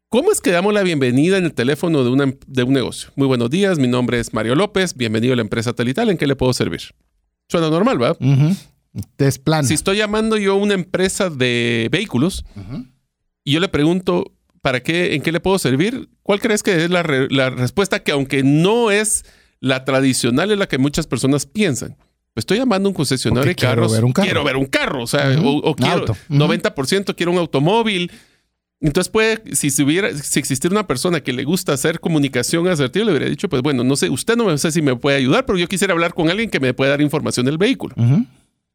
¿Cómo es que damos la bienvenida en el teléfono de, una, de un negocio? Muy buenos días, mi nombre es Mario López, bienvenido a la empresa Telital, ¿en qué le puedo servir? Suena normal, ¿verdad? Uh Si estoy llamando yo a una empresa de vehículos y yo le pregunto, ¿para qué, en qué le puedo servir? ¿Cuál crees que es la, respuesta que aunque no es la tradicional, es la que muchas personas piensan? Pues estoy llamando a un concesionario de carros. Ver un carro. Quiero ver un carro, o sea, o, quiero 90% quiero un automóvil entonces puede, si, si, hubiera, si existiera una persona que le gusta hacer comunicación asertiva, le hubiera dicho, pues bueno, no sé, usted no sé si me puede ayudar, pero yo quisiera hablar con alguien que me pueda dar información del vehículo.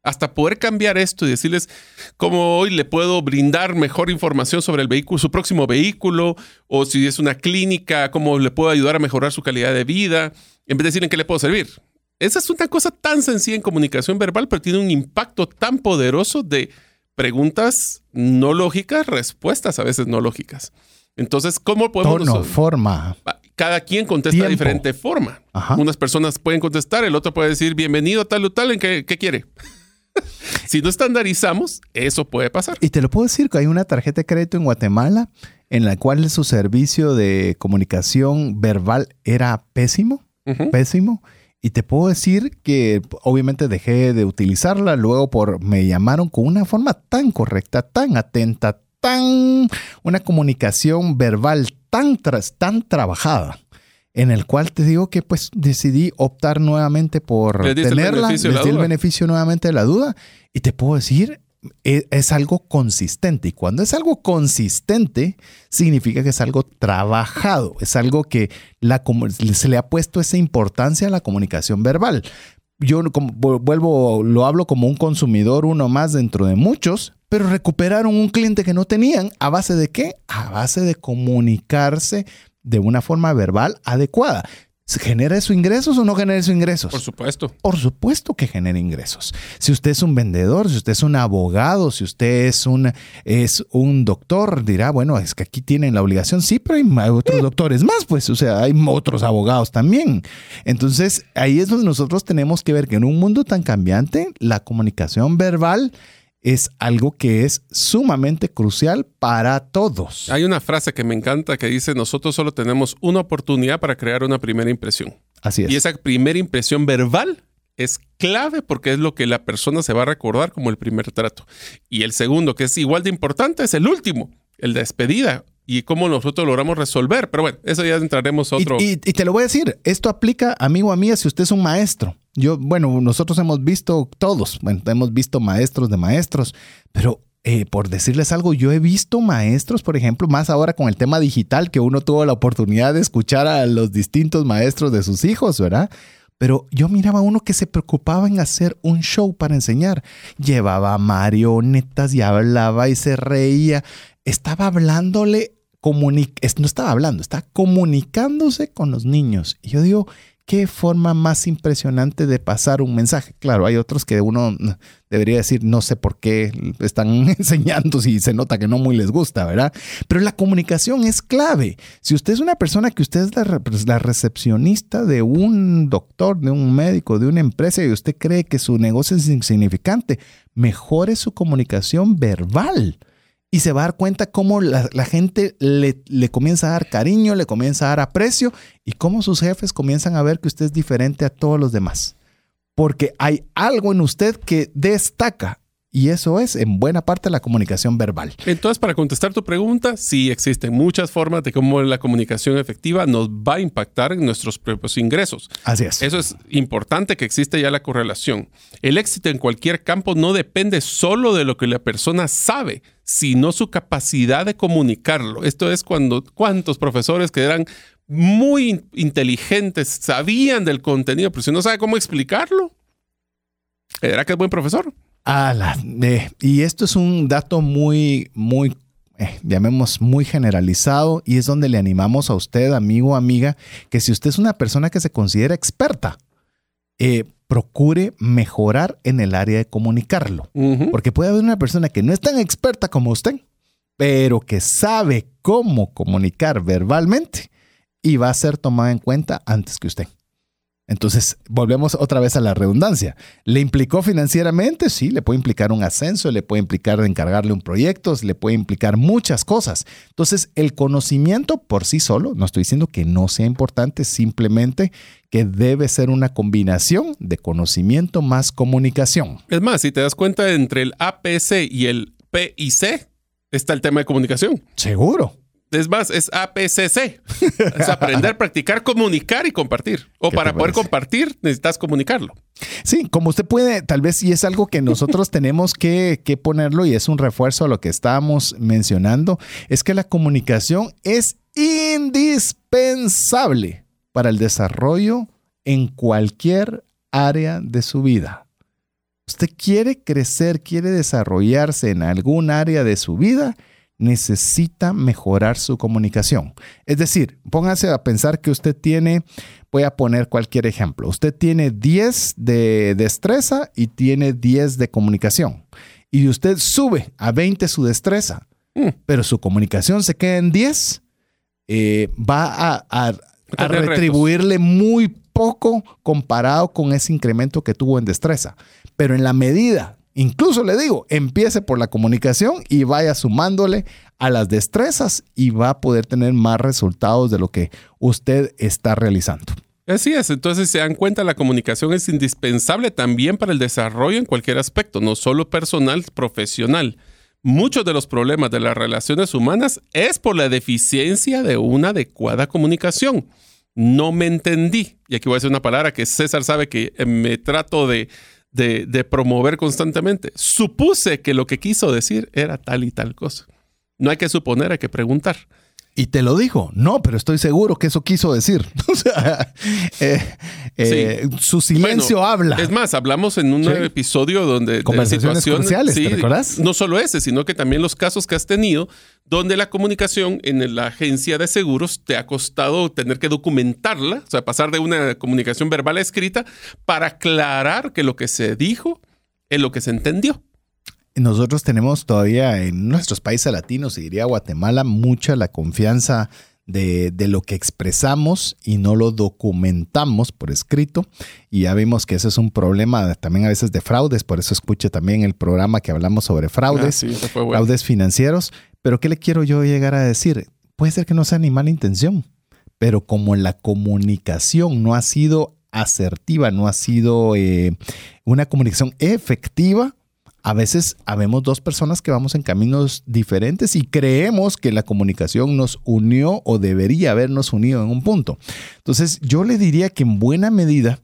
Hasta poder cambiar esto y decirles cómo hoy le puedo brindar mejor información sobre el vehículo, su próximo vehículo, o si es una clínica, cómo le puedo ayudar a mejorar su calidad de vida, en vez de decir en qué le puedo servir. Esa es una cosa tan sencilla en comunicación verbal, pero tiene un impacto tan poderoso de preguntas no lógicas, respuestas a veces no lógicas. Entonces, ¿cómo podemos... Tono, forma. Cada quien contesta de diferente forma. Unas personas pueden contestar, el otro puede decir, bienvenido tal o tal, ¿en qué, quiere? si no estandarizamos, eso puede pasar. Y te lo puedo decir que hay una tarjeta de crédito en Guatemala en la cual su servicio de comunicación verbal era pésimo, pésimo. Y te puedo decir que obviamente dejé de utilizarla, luego por me llamaron con una forma tan correcta, tan atenta, tan una comunicación verbal tan tan trabajada en el cual te digo que pues decidí optar nuevamente por tenerla, les di el beneficio nuevamente de la duda y te puedo decir e, es, algo consistente. Y cuando es algo consistente, significa que es algo trabajado, es algo que la, se le ha puesto esa importancia a la comunicación verbal. Yo como, vuelvo, lo hablo como un consumidor, uno más dentro de muchos, pero recuperaron un cliente que no tenían. ¿A base de qué? A base de comunicarse de una forma verbal adecuada. ¿Genera eso ingresos o no genera eso ingresos? Por supuesto. Por supuesto que genera ingresos. Si usted es un vendedor, si usted es un abogado, si usted es un, es un doctor, dirá, bueno, es que aquí tienen la obligación. Sí, pero hay otros doctores más, pues, o sea, hay otros abogados también. Entonces, ahí es donde nosotros tenemos que ver que en un mundo tan cambiante, la comunicación verbal es algo que es sumamente crucial para todos. Hay una frase que me encanta que dice, nosotros solo tenemos una oportunidad para crear una primera impresión. Así es. Y esa primera impresión verbal es clave porque es lo que la persona se va a recordar como el primer trato. Y el segundo, que es igual de importante, es el último, el de despedida y cómo nosotros logramos resolver. Pero bueno, eso ya entraremos otro. Y, y, te lo voy a decir, esto aplica, amigo a mí, si usted es un maestro Yo, bueno, nosotros hemos visto todos, hemos visto maestros de maestros, pero eh, por decirles algo, yo he visto maestros, por ejemplo, más ahora con el tema digital, que uno tuvo la oportunidad de escuchar a los distintos maestros de sus hijos, ¿verdad? Pero yo miraba a uno que se preocupaba en hacer un show para enseñar. Llevaba marionetas y hablaba y se reía. Estaba hablándole, no estaba hablando, estaba comunicándose con los niños. Y yo digo, qué forma más impresionante de pasar un mensaje. Claro, hay otros que uno debería decir, no sé por qué están enseñando si se nota que no muy les gusta, ¿verdad? Pero la comunicación es clave. Si usted es una persona que usted es la, pues, la recepcionista de un doctor, de un médico, de una empresa y usted cree que su negocio es insignificante, mejore su comunicación verbal y se va a dar cuenta cómo la, gente le, le, comienza a dar cariño, le comienza a dar aprecio y cómo sus jefes comienzan a ver que usted es diferente a todos los demás. Porque hay algo en usted que destaca y eso es en buena parte la comunicación verbal. Entonces, para contestar tu pregunta, sí existen muchas formas de cómo la comunicación efectiva nos va a impactar en nuestros propios ingresos. Así es. Eso es importante que existe ya la correlación. El éxito en cualquier campo no depende solo de lo que la persona sabe, sino su capacidad de comunicarlo. Esto es cuando cuántos profesores que eran muy inteligentes sabían del contenido, pero si no sabe cómo explicarlo, ¿era que es buen profesor? y esto es un dato muy, muy, eh, llamemos muy generalizado y es donde le animamos a usted, amigo amiga, que si usted es una persona que se considera experta, eh, procure mejorar en el área de comunicarlo. Porque puede haber una persona que no es tan experta como usted, pero que sabe cómo comunicar verbalmente y va a ser tomada en cuenta antes que usted. Entonces, volvemos otra vez a la redundancia. ¿Le implicó financieramente? Sí, le puede implicar un ascenso, le puede implicar encargarle un proyecto, le puede implicar muchas cosas. Entonces, el conocimiento por sí solo, no estoy diciendo que no sea importante, simplemente que debe ser una combinación de conocimiento más comunicación. Es más, si te das cuenta, entre el APC y el PIC está el tema de comunicación. Seguro. Es más, es APCC. Es aprender, practicar, comunicar y compartir. O para poder compartir, necesitas comunicarlo. Sí, como usted puede, tal vez, y es algo que nosotros tenemos que, que ponerlo y es un refuerzo a lo que estábamos mencionando, es que la comunicación es indispensable para el desarrollo en cualquier área de su vida. Usted quiere crecer, quiere desarrollarse en algún área de su vida, necesita mejorar su comunicación. Es decir, póngase a pensar que usted tiene, voy a poner cualquier ejemplo, usted tiene 10 de destreza y tiene 10 de comunicación. Y usted sube a 20 su destreza, mm. pero su comunicación se queda en 10, eh, va a, a retribuirle muy poco comparado con ese incremento que tuvo en destreza. Pero en la medida Incluso le digo, empiece por la comunicación y vaya sumándole a las destrezas y va a poder tener más resultados de lo que usted está realizando. Así es, entonces se dan cuenta, la comunicación es indispensable también para el desarrollo en cualquier aspecto, no solo personal, profesional. Muchos de los problemas de las relaciones humanas es por la deficiencia de una adecuada comunicación. No me entendí. Y aquí voy a decir una palabra que César sabe que me trato de, de, promover constantemente. Supuse que lo que quiso decir era tal y tal cosa. No hay que suponer, hay que preguntar. Y te lo dijo. No, pero estoy seguro que eso quiso decir. o sea, eh, eh, su silencio habla. Es más, hablamos en un episodio donde conversaciones cruciales, ¿te? No solo ese, sino que también los casos que has tenido donde la comunicación en la agencia de seguros te ha costado tener que documentarla, o sea, pasar de una comunicación verbal a escrita para aclarar que lo que se dijo es lo que se entendió. Nosotros tenemos todavía en nuestros países latinos, y diría Guatemala, mucha la confianza de, lo que expresamos y no lo documentamos por escrito. Y ya vimos que ese es un problema también a veces de fraudes, por eso escuche también el programa que hablamos sobre fraudes, ah, fraudes financieros. Pero ¿qué le quiero yo llegar a decir? Puede ser que no sea ni mala intención, pero como la comunicación no ha sido asertiva, no ha sido eh, una comunicación efectiva, a veces habemos dos personas que vamos en caminos diferentes y creemos que la comunicación nos unió o debería habernos unido en un punto. Entonces, yo le diría que en buena medida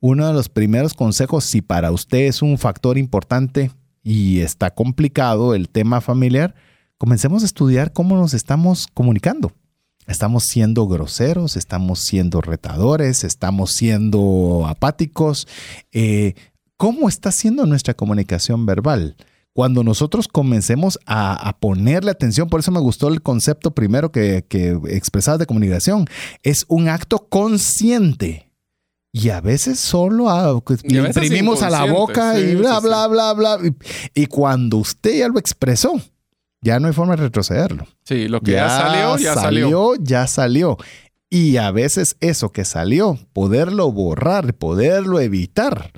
Uno de los primeros consejos, si para usted es un factor importante y está complicado el tema familiar, comencemos a estudiar cómo nos estamos comunicando. Estamos siendo groseros, estamos siendo retadores, estamos siendo apáticos. Eh, ¿Cómo está siendo nuestra comunicación verbal? Cuando nosotros comencemos a, ponerle atención, por eso me gustó el concepto primero que, que expresabas de comunicación, es un acto consciente. Y a veces solo a, imprimimos a la boca y bla, bla, bla, bla. y cuando usted ya lo expresó, ya no hay forma de retrocederlo. Sí, lo que ya, salió, ya salió. Ya salió. Y a veces eso que salió, poderlo borrar, poderlo evitar,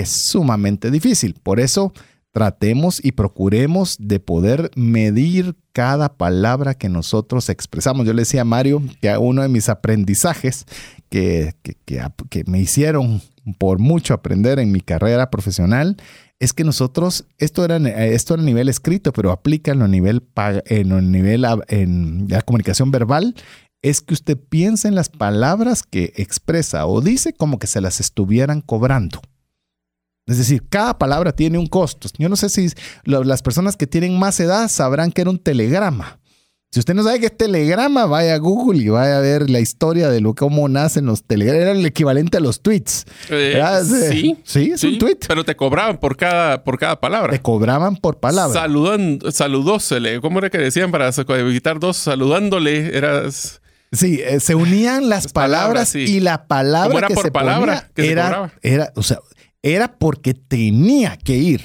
es sumamente difícil. Por eso tratemos y procuremos de poder medir cada palabra que nosotros expresamos. Yo le decía a Mario que uno de mis aprendizajes que, que, que me hicieron por mucho aprender en mi carrera profesional es que nosotros, esto era, esto a nivel escrito, pero aplícalo a nivel, en, nivel en la comunicación verbal, es que usted piense en las palabras que expresa o dice como que se las estuvieran cobrando. Es decir, cada palabra tiene un costo. Yo no sé si las personas que tienen más edad sabrán que era un telegrama. Si usted no sabe qué es telegrama, vaya a Google y vaya a ver la historia de lo cómo nacen los telegramas. Era el equivalente a los tweets. Eh, sí. Sí, es un tweet. Pero te cobraban por cada, por cada palabra. Te cobraban por palabra. Saludan, saludósele. ¿Cómo era que decían para evitar dos? Saludándole. Eras. Sí, eh, se unían las, palabras, y la palabra era que por se palabra que era, era, o sea, era porque tenía que ir.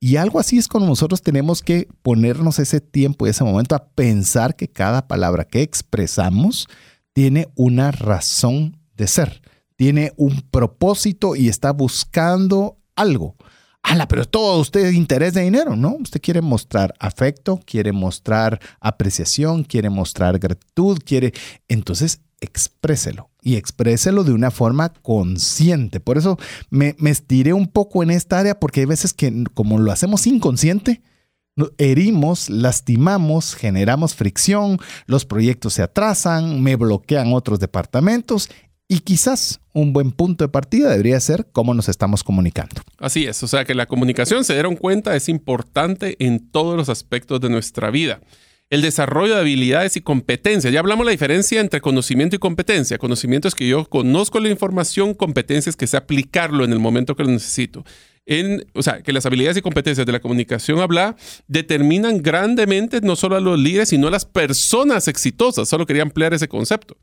Y algo así es como nosotros tenemos que ponernos ese tiempo y ese momento a pensar que cada palabra que expresamos tiene una razón de ser, tiene un propósito y está buscando algo. Ala, pero todo usted interés de dinero, ¿no? Usted quiere mostrar afecto, quiere mostrar apreciación, quiere mostrar gratitud, quiere. Entonces, expréselo y expréselo de una forma consciente. Por eso me, estiré un poco en esta área porque hay veces que como lo hacemos inconsciente, herimos, lastimamos, generamos fricción, los proyectos se atrasan, me bloquean otros departamentos y quizás un buen punto de partida debería ser cómo nos estamos comunicando. Así es, o sea que la comunicación, se dieron cuenta, es importante en todos los aspectos de nuestra vida el desarrollo de habilidades y competencias. Ya hablamos la diferencia entre conocimiento y competencia. Conocimiento es que yo conozco la información, competencia es que sé aplicarlo en el momento que lo necesito. En, o sea, que las habilidades y competencias de la comunicación habla determinan grandemente no solo a los líderes, sino a las personas exitosas. Solo quería ampliar ese concepto.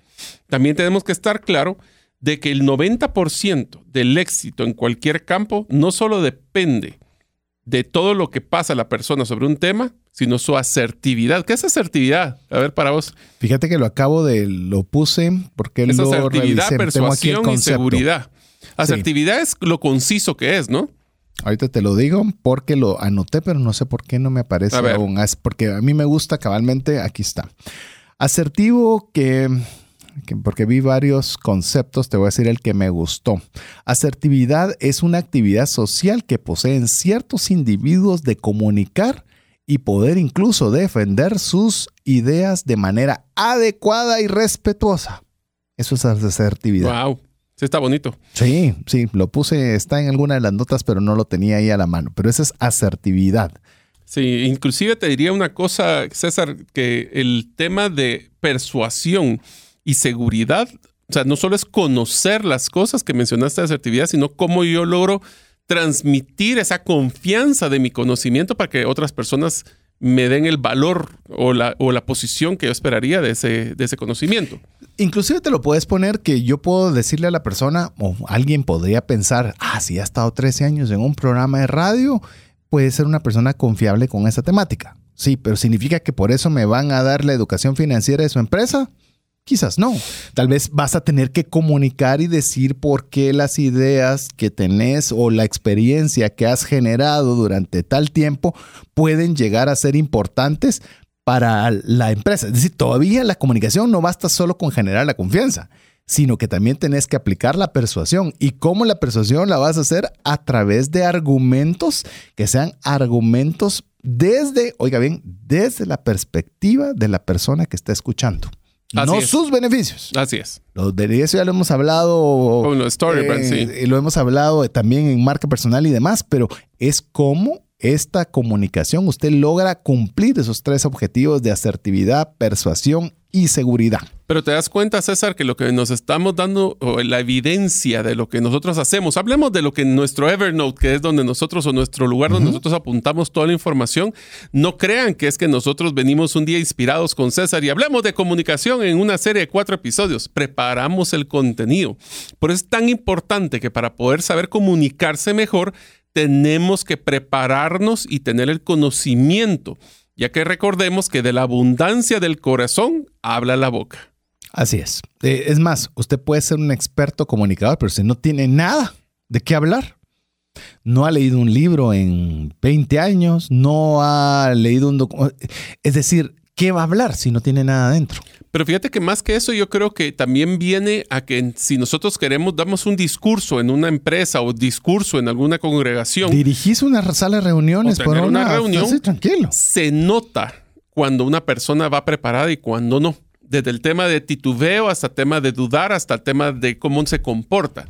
También tenemos que estar claro de que el 90% del éxito en cualquier campo no solo depende de todo lo que pasa a la persona sobre un tema, sino su asertividad. ¿Qué es asertividad? A ver, para vos. Fíjate que lo acabo de, lo puse porque es lo asertividad, persuasión y seguridad. Asertividad es lo conciso que es, ¿no? Ahorita te lo digo porque lo anoté, pero no sé por qué no me aparece aún. Es porque a mí me gusta cabalmente, aquí está. Asertivo que porque vi varios conceptos, te voy a decir el que me gustó. Asertividad es una actividad social que poseen ciertos individuos de comunicar y poder incluso defender sus ideas de manera adecuada y respetuosa. Eso es asertividad. Wow. Sí, está bonito. Sí, sí, lo puse, está en alguna de las notas, pero no lo tenía ahí a la mano. Pero esa es asertividad. Sí, inclusive te diría una cosa, César, que el tema de persuasión y seguridad, o sea, no solo es conocer las cosas que mencionaste de asertividad, sino cómo yo logro transmitir esa confianza de mi conocimiento para que otras personas me den el valor o la, o la posición que yo esperaría de ese, de ese conocimiento. Inclusive te lo puedes poner que yo puedo decirle a la persona o alguien podría pensar, ah, si ha estado 13 años en un programa de radio, puede ser una persona confiable con esa temática. Sí, pero significa que por eso me van a dar la educación financiera de su empresa. Quizás no. Tal vez vas a tener que comunicar y decir por qué las ideas que tenés o la experiencia que has generado durante tal tiempo pueden llegar a ser importantes para la empresa. Es decir, todavía la comunicación no basta solo con generar la confianza, sino que también tenés que aplicar la persuasión. ¿Y cómo la persuasión la vas a hacer? A través de argumentos que sean argumentos desde, oiga bien, desde la perspectiva de la persona que está escuchando. Así no es. sus beneficios. Así es. Los beneficios ya lo hemos hablado. Sí. eh, Lo hemos hablado también en marca personal y demás, pero es cómo esta comunicación usted logra cumplir esos tres objetivos de asertividad, persuasión y seguridad. Pero te das cuenta, César, que lo que nos estamos dando, o la evidencia de lo que nosotros hacemos, hablemos de lo que en nuestro Evernote, que es donde nosotros, o nuestro lugar donde nosotros apuntamos toda la información, no crean que es que nosotros venimos un día inspirados con César y hablemos de comunicación en una serie de cuatro episodios. Preparamos el contenido. Por eso es tan importante que para poder saber comunicarse mejor, tenemos que prepararnos y tener el conocimiento, ya que recordemos que de la abundancia del corazón habla la boca. Así es. Eh, es más, usted puede ser un experto comunicador, pero si no tiene nada de qué hablar, no ha leído un libro en 20 años, no ha leído un documento. Es decir, ¿qué va a hablar si no tiene nada adentro? Pero fíjate que más que eso, yo creo que también viene a que si nosotros queremos, damos un discurso en una empresa o discurso en alguna congregación, Dirigís una sala de reuniones O por una, una reunión. Tranquilo. se nota cuando una persona va preparada y cuando no. Desde el tema de titubeo hasta el tema de dudar, hasta el tema de cómo se comporta.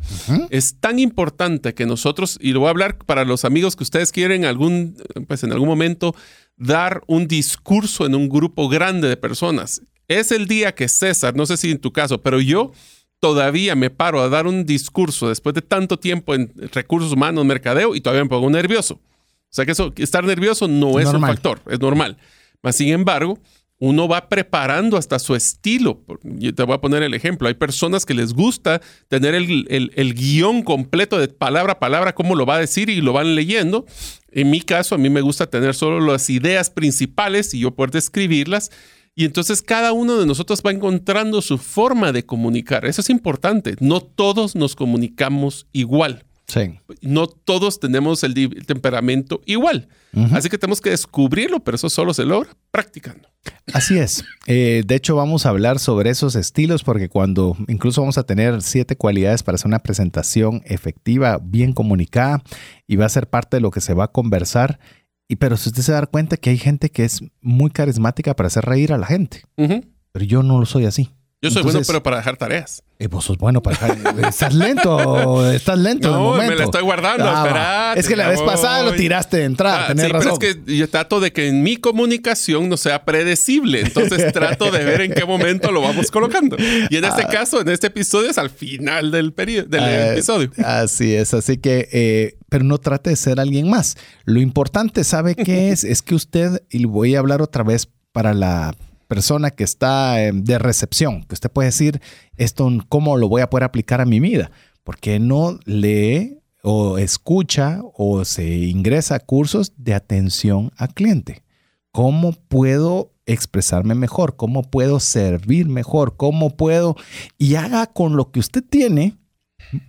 Es tan importante que nosotros, y lo voy a hablar para los amigos que ustedes quieren algún, pues en algún momento dar un discurso en un grupo grande de personas. Es el día que César, no sé si en tu caso, pero yo todavía me paro a dar un discurso después de tanto tiempo en recursos humanos, mercadeo, y todavía me pongo nervioso. O sea que eso, estar nervioso no es Normal. un factor, es normal. Mas, sin embargo, uno va preparando hasta su estilo. Yo te voy a poner el ejemplo. Hay personas que les gusta tener el guion completo de palabra a palabra, cómo lo va a decir y lo van leyendo. En mi caso, a mí me gusta tener solo las ideas principales y yo poder describirlas. Y entonces cada uno de nosotros va encontrando su forma de comunicar. Eso es importante. No todos nos comunicamos igual Sí. no todos tenemos el, temperamento igual. Así que tenemos que descubrirlo, pero eso solo se logra practicando. Así es. Eh, de hecho, vamos a hablar sobre esos estilos porque cuando incluso vamos a tener siete cualidades para hacer una presentación efectiva, bien comunicada y va a ser parte de lo que se va a conversar. Y pero si usted se da cuenta que hay gente que es muy carismática para hacer reír a la gente, pero yo no lo soy así. Yo soy bueno, pero para dejar tareas. Eh, vos sos bueno para Estás lento, estás lento. No, me momento. la estoy guardando, espérate, es que la vez pasada lo tiraste de entrada, Ah, tenés sí, razón. pero es que yo trato de que en mi comunicación no sea predecible. Entonces trato de ver en qué momento lo vamos colocando. Y en este caso, en este episodio es al final del, perio- del Ah, episodio. Así es, así que, eh, pero no trate de ser alguien más. Lo importante, ¿sabe qué es? Es que usted, y voy a hablar otra vez para la persona que está eh, de recepción, que usted puede decir esto, ¿cómo lo voy a poder aplicar a mi vida? Porque no lee o escucha o se ingresa a cursos de atención al cliente. ¿Cómo puedo expresarme mejor? ¿Cómo puedo servir mejor? ¿Cómo puedo? Y haga con lo que usted tiene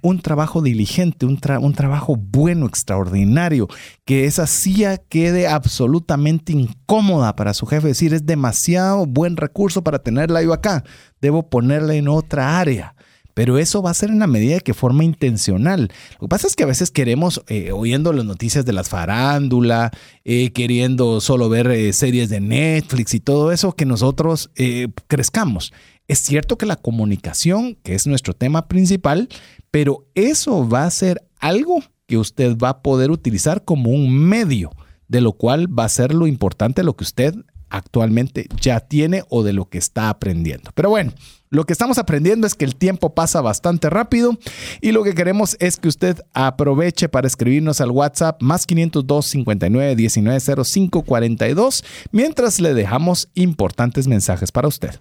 un trabajo diligente, un, un trabajo bueno, extraordinario, que esa silla quede absolutamente incómoda para su jefe, decir es demasiado buen recurso para tenerla yo acá, debo ponerla en otra área. Pero eso va a ser en la medida que forma intencional. Lo que pasa es que a veces queremos, eh, oyendo las noticias de las farándula, eh, queriendo solo ver eh, series de Netflix y todo eso, que nosotros crezcamos. Es cierto que la comunicación, que es nuestro tema principal, pero eso va a ser algo que usted va a poder utilizar como un medio, de lo cual va a ser lo importante, lo que usted actualmente ya tiene o de lo que está aprendiendo. Pero bueno, lo que estamos aprendiendo es que el tiempo pasa bastante rápido y lo que queremos es que usted aproveche para escribirnos al WhatsApp más 502 59 19 05 42 mientras le dejamos importantes mensajes para usted.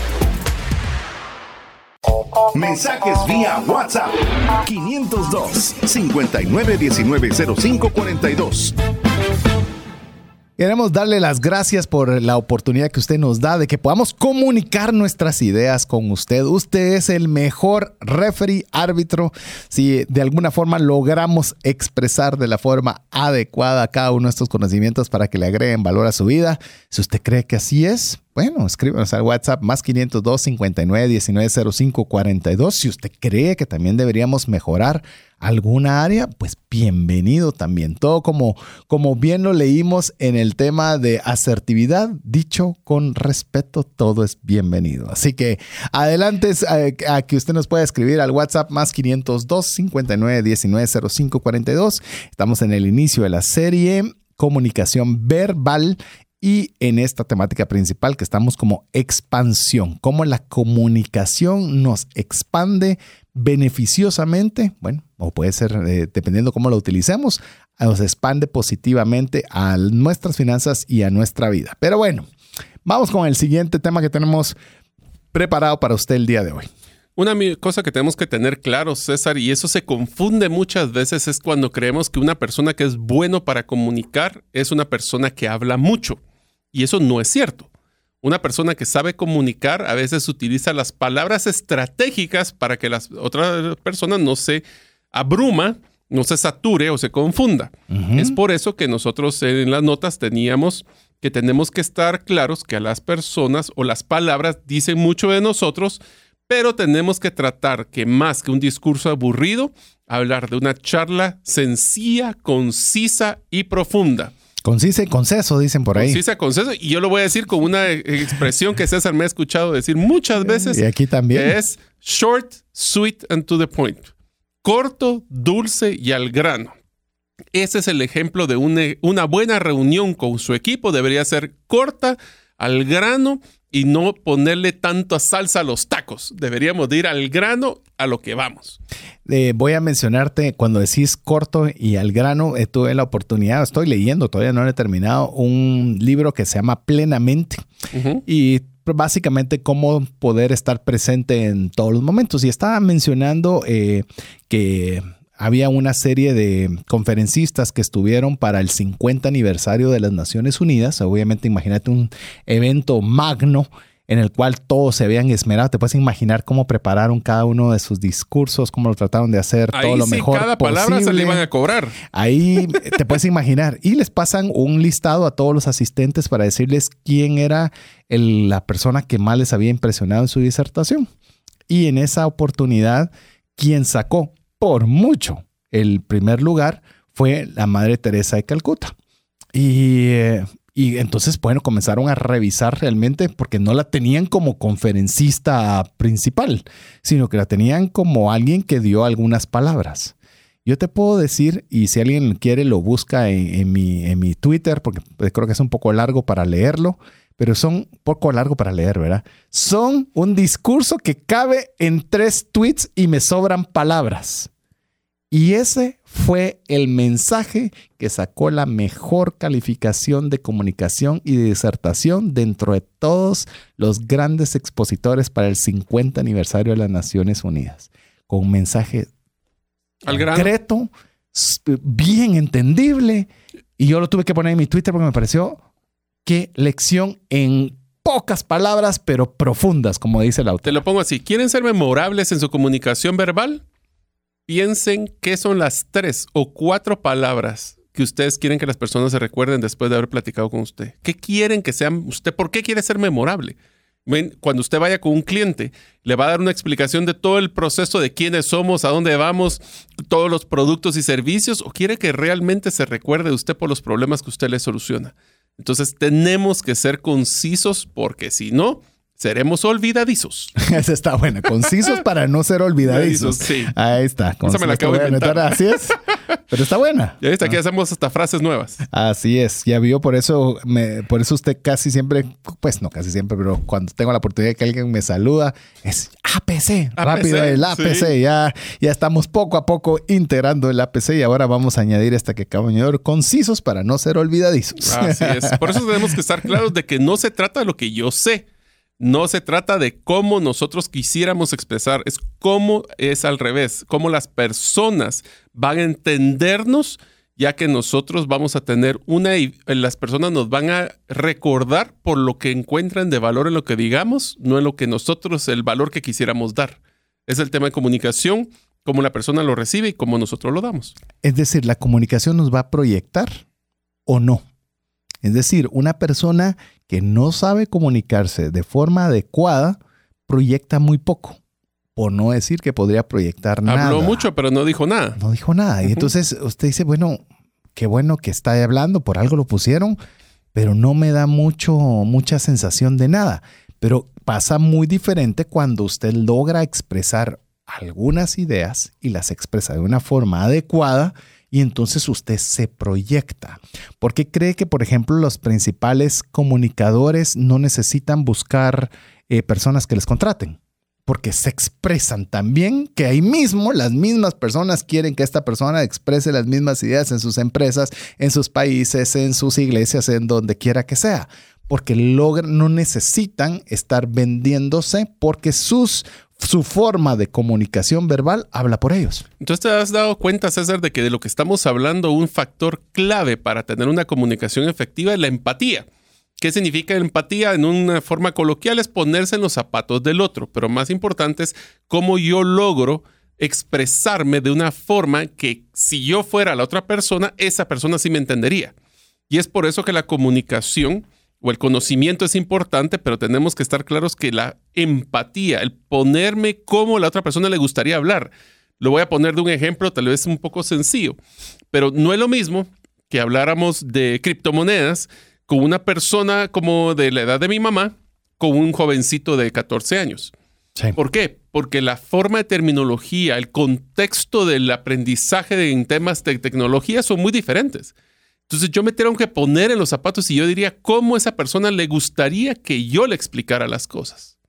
Mensajes vía WhatsApp 502 59190542. Queremos darle las gracias por la oportunidad que usted nos da de que podamos comunicar nuestras ideas con usted. Usted es el mejor referee, árbitro, si de alguna forma logramos expresar de la forma adecuada cada uno de estos conocimientos para que le agreguen valor a su vida. Si usted cree que así es, bueno, escríbanos al WhatsApp más 502 59 19 05 42. Si usted cree que también deberíamos mejorar alguna área, pues bienvenido también. Todo como, como bien lo leímos en el tema de asertividad, dicho con respeto, todo es bienvenido. Así que adelante eh, a, que usted nos pueda escribir al WhatsApp más 502 59 19 05 42. Estamos en el inicio de la serie comunicación verbal y en esta temática principal que estamos como expansión, cómo la comunicación nos expande beneficiosamente, bueno, o puede ser eh, dependiendo cómo lo utilicemos, nos expande positivamente a nuestras finanzas y a nuestra vida. Pero bueno, vamos con el siguiente tema que tenemos preparado para usted el día de hoy. Una cosa que tenemos que tener claro, César, y eso se confunde muchas veces, es cuando creemos que una persona que es bueno para comunicar es una persona que habla mucho. Y eso no es cierto. Una persona que sabe comunicar a veces utiliza las palabras estratégicas para que las otras personas no se abruma, no se sature o se confunda. Es por eso que nosotros en las notas teníamos que tenemos que estar claros que a las personas o las palabras dicen mucho de nosotros, pero tenemos que tratar que más que un discurso aburrido, hablar de una charla sencilla, concisa y profunda. Concisa y conceso, dicen por ahí. Concisa, conceso. Y yo lo voy a decir con una expresión que César me ha escuchado decir muchas veces. Y aquí también. es short, sweet and to the point. Corto, dulce y al grano. Ese es el ejemplo de una, una buena reunión con su equipo. Debería ser corta, al grano y no ponerle tanta salsa a los tacos. Deberíamos ir al grano a lo que vamos. Eh, voy a mencionarte, cuando decís corto y al grano, eh, tuve la oportunidad, estoy leyendo, todavía no he terminado, un libro que se llama Plenamente. Y básicamente cómo poder estar presente en todos los momentos. Y estaba mencionando eh, que había una serie de conferencistas que estuvieron para el 50 aniversario de las Naciones Unidas. Obviamente, imagínate un evento magno en el cual todos se habían esmerado. Te puedes imaginar cómo prepararon cada uno de sus discursos, cómo lo trataron de hacer todo lo mejor. Cada palabra se le iban a cobrar. Ahí te puedes imaginar. Y les pasan un listado a todos los asistentes para decirles quién era la persona que más les había impresionado en su disertación. Y en esa oportunidad, quien sacó por mucho el primer lugar fue la Madre Teresa de Calcuta. Y, eh, y, entonces, bueno, comenzaron a revisar realmente porque no la tenían como conferencista principal, sino que la tenían como alguien que dio algunas palabras. Yo te puedo decir, y si alguien quiere lo busca en, mi, en mi Twitter, porque creo que es un poco largo para leerlo, pero son poco largo para leer, ¿verdad? Son un discurso que cabe en tres tweets y me sobran palabras. Y ese fue el mensaje que sacó la mejor calificación de comunicación y de disertación dentro de todos los grandes expositores para el 50 aniversario de las Naciones Unidas. Con un mensaje concreto, bien entendible. Y yo lo tuve que poner en mi Twitter porque me pareció qué lección en pocas palabras, pero profundas, como dice el autor. Te lo pongo así. ¿Quieren ser memorables en su comunicación verbal? Piensen qué son las tres o cuatro palabras que ustedes quieren que las personas se recuerden después de haber platicado con usted. ¿Qué quieren que sean usted? ¿Por qué quiere ser memorable? Cuando usted vaya con un cliente, le va a dar una explicación de todo el proceso de quiénes somos, a dónde vamos, todos los productos y servicios, o quiere que realmente se recuerde usted por los problemas que usted le soluciona. Entonces tenemos que ser concisos porque si no, seremos olvidadizos. Esa está buena. Concisos para no ser olvidadizos. Sí. Ahí está. Esa me la acabo de inventar. Así es. Pero está buena. Ya está, aquí hacemos hasta frases nuevas. Así es, ya vio, por eso, me, por eso usted casi siempre, pues no casi siempre, pero cuando tengo la oportunidad de que alguien me saluda, es APC, rápido el APC, sí. ya, ya estamos poco a poco integrando el APC y ahora vamos a añadir esta que acabo de añadir, concisos para no ser olvidadizos. Así es. Por eso tenemos que estar claros de que no se trata de lo que yo sé. No se trata de cómo nosotros quisiéramos expresar, es cómo es al revés, cómo las personas van a entendernos, ya que nosotros vamos a tener una, y las personas nos van a recordar por lo que encuentran de valor en lo que digamos, no en lo que nosotros, el valor que quisiéramos dar. Es el tema de comunicación, cómo la persona lo recibe y cómo nosotros lo damos. Es decir, la comunicación nos va a proyectar o no. Es decir, una persona que no sabe comunicarse de forma adecuada proyecta muy poco. Por no decir que podría proyectar nada. Habló mucho, pero no dijo nada. No dijo nada. Y entonces usted dice, bueno, qué bueno que está hablando, por algo lo pusieron, pero no me da mucho, mucha sensación de nada. Pero pasa muy diferente cuando usted logra expresar algunas ideas y las expresa de una forma adecuada y entonces usted se proyecta. ¿Por qué cree que, por ejemplo, los principales comunicadores no necesitan buscar eh, personas que les contraten? Porque se expresan también que ahí mismo las mismas personas quieren que esta persona exprese las mismas ideas en sus empresas, en sus países, en sus iglesias, en donde quiera que sea. Porque logran, no necesitan estar vendiéndose porque sus, su forma de comunicación verbal habla por ellos. Entonces te has dado cuenta, César, de que de lo que estamos hablando, un factor clave para tener una comunicación efectiva es la empatía. ¿Qué significa empatía? En una forma coloquial es ponerse en los zapatos del otro, pero más importante es cómo yo logro expresarme de una forma que si yo fuera la otra persona, esa persona sí me entendería. Y es por eso que la comunicación o el conocimiento es importante, pero tenemos que estar claros que la empatía, el ponerme como la otra persona le gustaría hablar. Lo voy a poner de un ejemplo tal vez un poco sencillo, pero no es lo mismo que habláramos de criptomonedas con una persona como de la edad de mi mamá, con un jovencito de 14 años. Sí. ¿Por qué? Porque la forma de terminología, el contexto del aprendizaje en temas de tecnología son muy diferentes. Entonces yo me tengo que poner en los zapatos y yo diría cómo esa persona le gustaría que yo le explicara las cosas.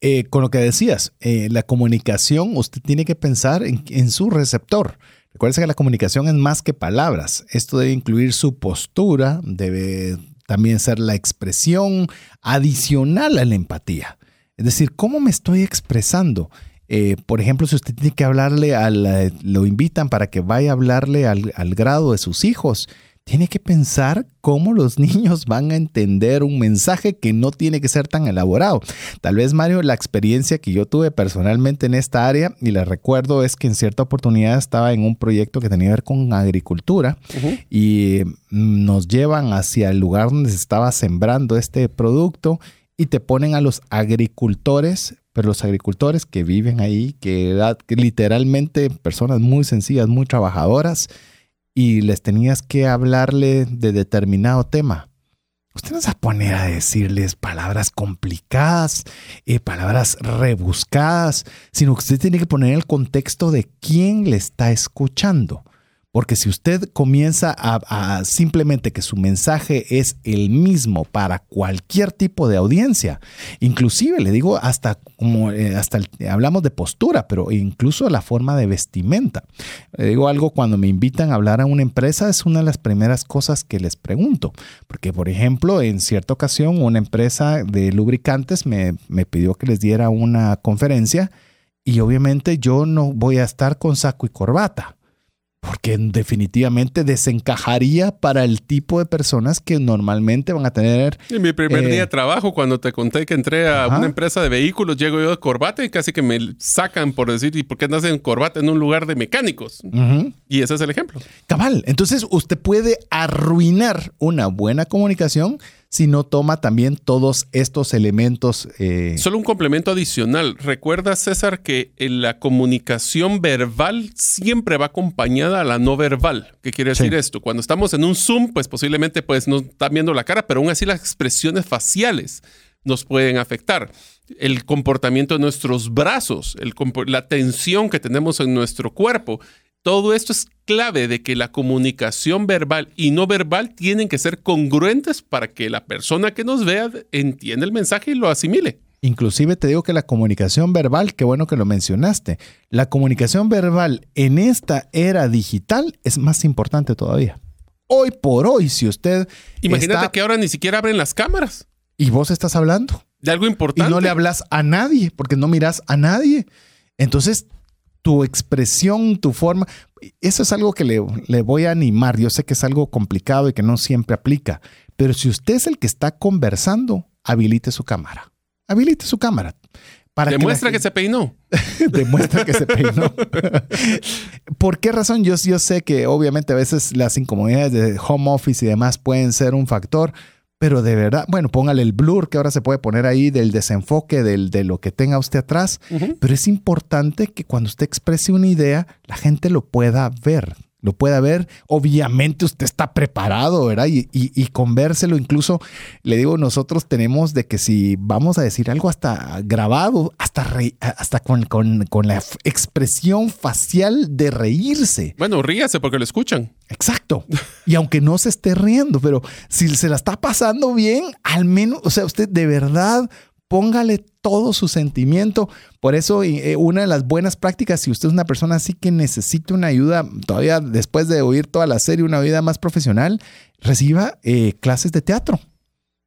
Eh, con lo que decías, eh, la comunicación, usted tiene que pensar en, su receptor. Recuerden que la comunicación es más que palabras. Esto debe incluir su postura, debe también ser la expresión adicional a la empatía. Es decir, ¿cómo me estoy expresando? Eh, por ejemplo, si usted tiene que hablarle al, lo invitan para que vaya a hablarle al grado de sus hijos, tiene que pensar cómo los niños van a entender un mensaje que no tiene que ser tan elaborado. Tal vez, Mario, la experiencia que yo tuve personalmente en esta área, y la recuerdo, es que en cierta oportunidad estaba en un proyecto que tenía que ver con agricultura y mm, nos llevan hacia el lugar donde se estaba sembrando este producto y te ponen a los agricultores, pero los agricultores que viven ahí, que, que literalmente personas muy sencillas, muy trabajadoras, y les tenías que hablarle de determinado tema. Usted no se va a poner a decirles palabras complicadas, eh, palabras rebuscadas, sino que usted tiene que poner el contexto de quién le está escuchando. Porque si usted comienza a, simplemente que su mensaje es el mismo para cualquier tipo de audiencia, inclusive le digo hasta como eh, hasta hablamos de postura, pero incluso la forma de vestimenta. Le digo algo cuando me invitan a hablar a una empresa es una de las primeras cosas que les pregunto, porque por ejemplo en cierta ocasión una empresa de lubricantes me, me pidió que les diera una conferencia y obviamente yo no voy a estar con saco y corbata porque definitivamente desencajaría para el tipo de personas que normalmente van a tener En mi primer Eh, día de trabajo, cuando te conté que entré a Ajá. una empresa de vehículos, llego yo de corbata y casi que me sacan por decir, ¿y por qué andas en corbata en un lugar de mecánicos? Y ese es el ejemplo. cabal. Entonces usted puede arruinar una buena comunicación si no toma también todos estos elementos. eh, Solo un complemento adicional. Recuerda, César, que en la comunicación verbal siempre va acompañada a la no verbal. ¿Qué quiere decir Sí. esto? Cuando estamos en un Zoom, pues posiblemente pues, no están viendo la cara, pero aún así las expresiones faciales nos pueden afectar. El comportamiento de nuestros brazos, la tensión que tenemos en nuestro cuerpo, todo esto es clave de que la comunicación verbal y no verbal tienen que ser congruentes para que la persona que nos vea entienda el mensaje y lo asimile. Inclusive te digo que la comunicación verbal, qué bueno que lo mencionaste, la comunicación verbal en esta era digital es más importante todavía. Hoy por hoy, si usted... Imagínate que ahora ni siquiera abren las cámaras. Y vos estás hablando. De algo importante. Y no le hablas a nadie, porque no miras a nadie. Entonces, tu expresión, tu forma, eso es algo que le, le voy a animar. Yo sé que es algo complicado y que no siempre aplica, pero si usted es el que está conversando, habilite su cámara habilite su cámara. Para Demuestra que, se peinó. Demuestra que se peinó. ¿Por qué razón? Yo, yo sé que obviamente a veces las incomodidades de home office y demás pueden ser un factor, pero de verdad, bueno, póngale el blur que ahora se puede poner ahí del desenfoque del, de lo que tenga usted atrás, pero es importante que cuando usted exprese una idea, la gente lo pueda ver lo puede ver. Obviamente usted está preparado, ¿verdad? Y, y, convérselo. Incluso le digo, nosotros tenemos de que si vamos a decir algo hasta grabado, hasta, hasta con, con, la expresión facial de reírse. Bueno, ríase porque lo escuchan. Exacto. Y aunque no se esté riendo, pero si se la está pasando bien, al menos, o sea, usted de verdad póngale todo su sentimiento. Por eso, eh, una de las buenas prácticas, si usted es una persona así que necesita una ayuda, todavía después de oír toda la serie, una vida más profesional, reciba eh, clases de teatro.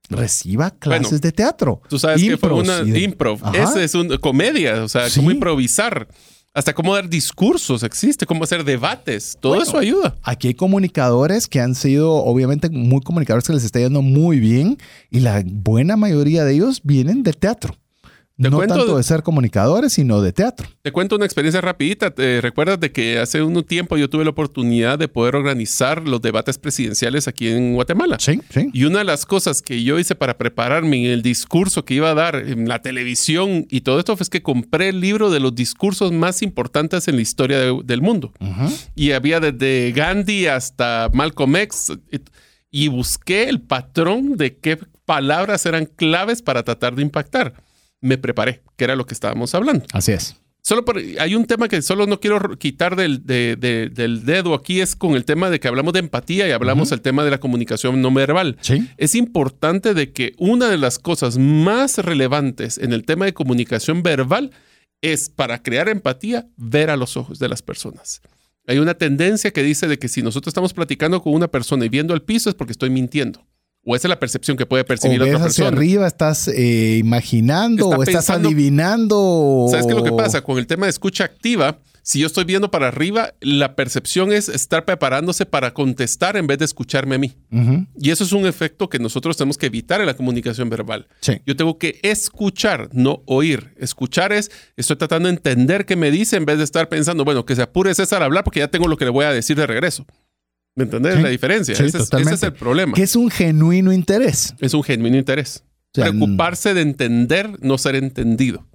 Reciba clases de teatro. Tú sabes que fue una improv. Esa es una comedia, o sea, como improvisar hasta cómo dar discursos existe, cómo hacer debates, todo eso ayuda. Aquí hay comunicadores que han sido obviamente muy comunicadores que les está yendo muy bien y la buena mayoría de ellos vienen de teatro no tanto de ser comunicadores, sino de teatro. Te cuento una experiencia rapidita. ¿Te recuerdas de que hace un tiempo yo tuve la oportunidad de poder organizar los debates presidenciales aquí en Guatemala? Sí, sí. Y una de las cosas que yo hice para prepararme en el discurso que iba a dar en la televisión y todo esto fue que compré el libro de los discursos más importantes en la historia del mundo. Y había desde Gandhi hasta Malcolm X y busqué el patrón de qué palabras eran claves para tratar de impactar me preparé, que era lo que estábamos hablando. Así es. Solo hay un tema que solo no quiero quitar del, del, dedo aquí, es con el tema de que hablamos de empatía y hablamos del tema de la comunicación no verbal. ¿Sí? Es importante de que una de las cosas más relevantes en el tema de comunicación verbal es para crear empatía, ver a los ojos de las personas. Hay una tendencia que dice de que si nosotros estamos platicando con una persona y viendo el piso es porque estoy mintiendo. O esa es la percepción que puede percibir o ves otra hacia arriba, estás eh, imaginando o estás adivinando. ¿Sabes qué es lo que pasa? Con el tema de escucha activa, si yo estoy viendo para arriba, la percepción es estar preparándose para contestar en vez de escucharme a mí. Y eso es un efecto que nosotros tenemos que evitar en la comunicación verbal. Yo tengo que escuchar, no oír. Escuchar es, estoy tratando de entender qué me dice en vez de estar pensando, bueno, que se apure César a hablar porque ya tengo lo que le voy a decir de regreso. ¿Me entendés? la diferencia. ese, es, el problema. Que es un genuino interés. Es un genuino interés. Preocuparse de entender, no ser entendido.